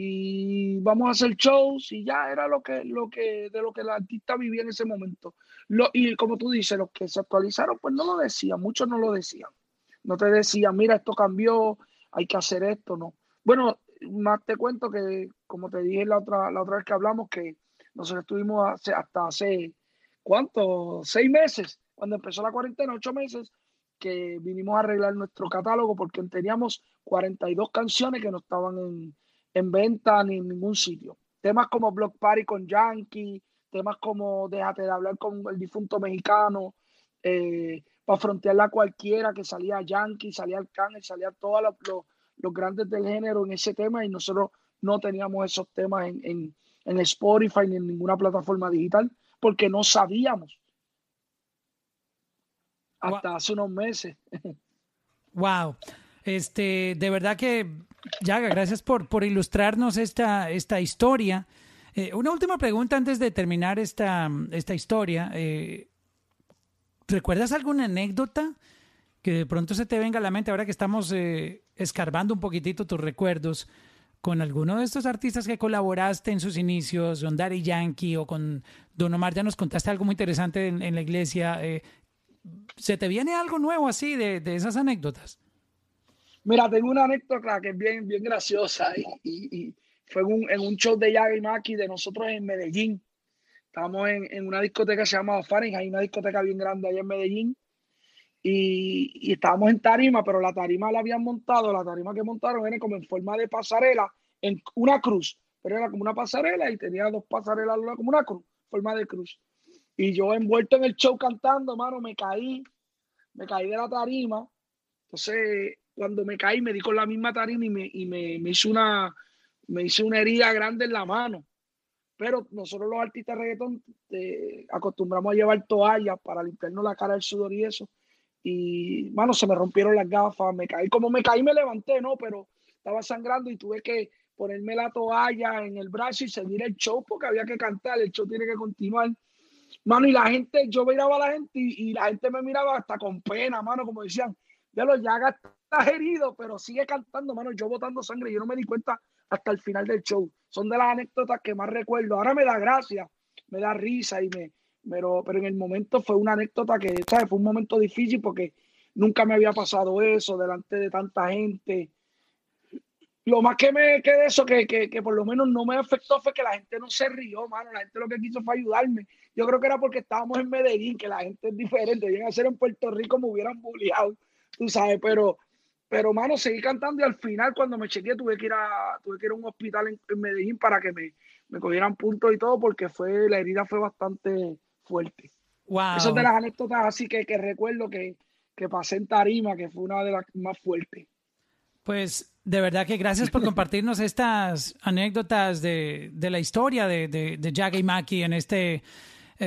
y vamos a hacer shows y ya era lo que, lo que, de lo que el artista vivía en ese momento. Lo, y como tú dices, los que se actualizaron pues no lo decían, muchos no lo decían. No te decían, mira, esto cambió, hay que hacer esto, no. Bueno, más te cuento que, como te dije la otra, la otra vez que hablamos, que nosotros estuvimos hace- hasta hace, ¿cuánto? Seis meses, cuando empezó la cuarentena, ocho meses, que vinimos a arreglar nuestro catálogo porque teníamos 42 canciones que no estaban en, en venta ni en ningún sitio. Temas como Block Party con Yankee, temas como Déjate de hablar con el difunto mexicano, eh, para frontearla cualquiera, que salía Yankee, salía Arcángel, salía todos los, los- los grandes del género en ese tema y nosotros no teníamos esos temas en, en, en Spotify ni en ninguna plataforma digital porque no sabíamos. hasta hace unos meses. Wow. Este, de verdad que, Yaga, gracias por, por ilustrarnos esta, esta historia. Eh, una última pregunta antes de terminar esta, esta historia. Eh, ¿Recuerdas alguna anécdota que de pronto se te venga a la mente ahora que estamos eh, escarbando un poquitito tus recuerdos con alguno de estos artistas que colaboraste en sus inicios, con Daddy Yankee o con Don Omar? Ya nos contaste algo muy interesante en, en la iglesia. ¿Se te viene algo nuevo así de, de esas anécdotas? Mira, tengo una anécdota que es bien, bien graciosa y, fue en un, en un show de Yaga Maki de nosotros en Medellín. Estábamos en, en una discoteca que se llama Fahrenheit, una discoteca bien grande allá en Medellín. Y, y estábamos en tarima, pero la tarima la habían montado, la tarima que montaron era como en forma de pasarela, en una cruz, pero era como una pasarela y tenía dos pasarelas como una cruz, forma de cruz. Y yo envuelto en el show cantando, mano, me caí, me caí de la tarima. Entonces, cuando me caí, me di con la misma tarima y me, y me, me hizo una, me hice una herida grande en la mano. Pero nosotros los artistas de reggaetón eh, acostumbramos a llevar toallas para limpiarnos la cara del sudor y eso. Y, mano, se me rompieron las gafas, me caí. Como me caí, me levanté, ¿no? Pero estaba sangrando y tuve que ponerme la toalla en el brazo y seguir el show porque había que cantar, el show tiene que continuar. Mano, y la gente, yo miraba a la gente y, la gente me miraba hasta con pena, mano, como decían, ya lo estás herido, pero sigue cantando, mano, yo botando sangre, yo no me di cuenta hasta el final del show. Son de las anécdotas que más recuerdo. Ahora me da gracia, me da risa y me, pero, pero en el momento fue una anécdota que, ¿sabes? Fue un momento difícil porque nunca me había pasado eso delante de tanta gente. Lo más que me quedé eso, que, que, que por lo menos no me afectó, fue que la gente no se rió, mano. La gente lo que quiso fue ayudarme. Yo creo que era porque estábamos en Medellín, que la gente es diferente. Llegan a ser en Puerto Rico, me hubieran bulleado, tú sabes, pero, pero, mano, seguí cantando y al final, cuando me chequeé, tuve que ir a, tuve que ir a un hospital en, en Medellín para que me, me cogieran puntos y todo, porque fue, la herida fue bastante fuerte. Wow. Eso es de las anécdotas así que, que recuerdo que, que pasé en Tarima, que fue una de las más fuertes. Pues de verdad que gracias por compartirnos estas anécdotas de, de la historia de, de, de Jaga y Maki en este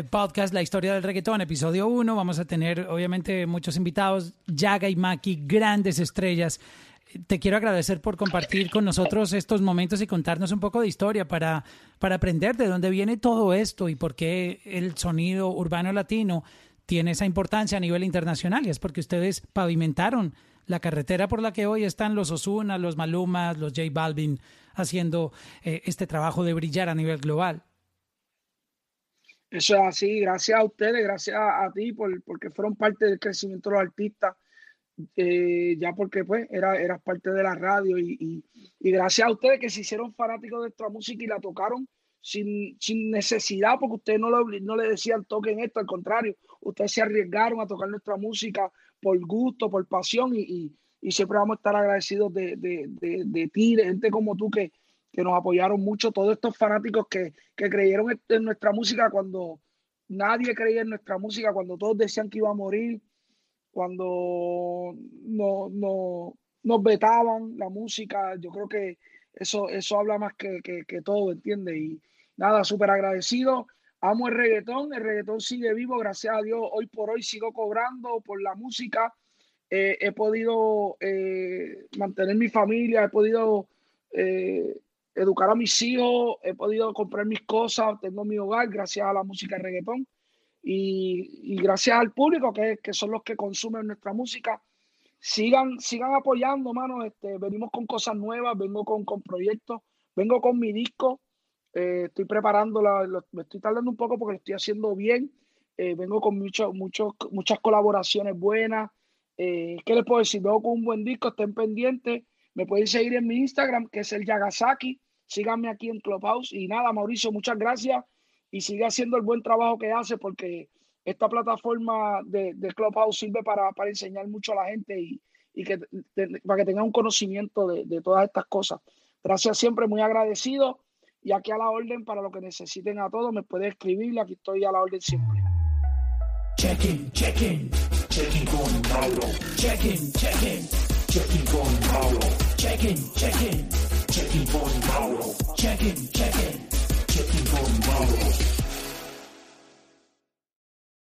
podcast, La Historia del Reggaetón, episodio 1. Vamos a tener obviamente muchos invitados, Jaga y Maki, grandes estrellas. Te quiero agradecer por compartir con nosotros estos momentos y contarnos un poco de historia para, para aprender de dónde viene todo esto y por qué el sonido urbano latino tiene esa importancia a nivel internacional. Y es porque ustedes pavimentaron la carretera por la que hoy están los Osuna, los Malumas, los J Balvin haciendo eh, este trabajo de brillar a nivel global. Eso es así, gracias a ustedes, gracias a, ti, por, porque fueron parte del crecimiento de los artistas, eh, ya porque pues era, eras parte de la radio y, y, gracias a ustedes que se hicieron fanáticos de nuestra música y la tocaron sin, sin necesidad, porque ustedes no, lo, no le decían toquen esto, al contrario, ustedes se arriesgaron a tocar nuestra música por gusto, por pasión y, y, y siempre vamos a estar agradecidos de, de, de, de ti, de gente como tú que, que nos apoyaron mucho, todos estos fanáticos que, que creyeron en nuestra música cuando nadie creía en nuestra música, cuando todos decían que iba a morir, cuando no, no, nos vetaban la música, yo creo que eso, eso habla más que, que, que todo, ¿entiendes? Y nada, súper agradecido. Amo el reggaetón, el reggaetón sigue vivo, gracias a Dios, hoy por hoy sigo cobrando por la música. Eh, he podido eh, mantener mi familia, he podido eh, educar a mis hijos, he podido comprar mis cosas, tengo mi hogar gracias a la música de reggaetón y, y gracias al público que, que, son los que consumen nuestra música. Sigan, sigan apoyando, mano. Este, venimos con cosas nuevas, vengo con, con proyectos, vengo con mi disco. Eh, estoy preparando, la, lo, me estoy tardando un poco porque lo estoy haciendo bien. Eh, vengo con mucho, mucho, muchas colaboraciones buenas. Eh, ¿Qué les puedo decir? Vengo con un buen disco, estén pendientes. Me pueden seguir en mi Instagram, que es el Yagasaki. Síganme aquí en Clubhouse. Y nada, Mauricio, muchas gracias. Y sigue haciendo el buen trabajo que hace porque esta plataforma de, de Clubhouse sirve para, para, enseñar mucho a la gente y, y que, para que tengan un conocimiento de, de, todas estas cosas. Gracias siempre, muy agradecido. Y aquí a la orden para lo que necesiten a todos, me puede escribir. Aquí estoy a la orden siempre. Check-in, check-in, check-in con Mauro. Check-in, check-in, check-in con Mauro. Check-in, check-in, check-in con Mauro. Check-in, check-in, check-in con Mauro.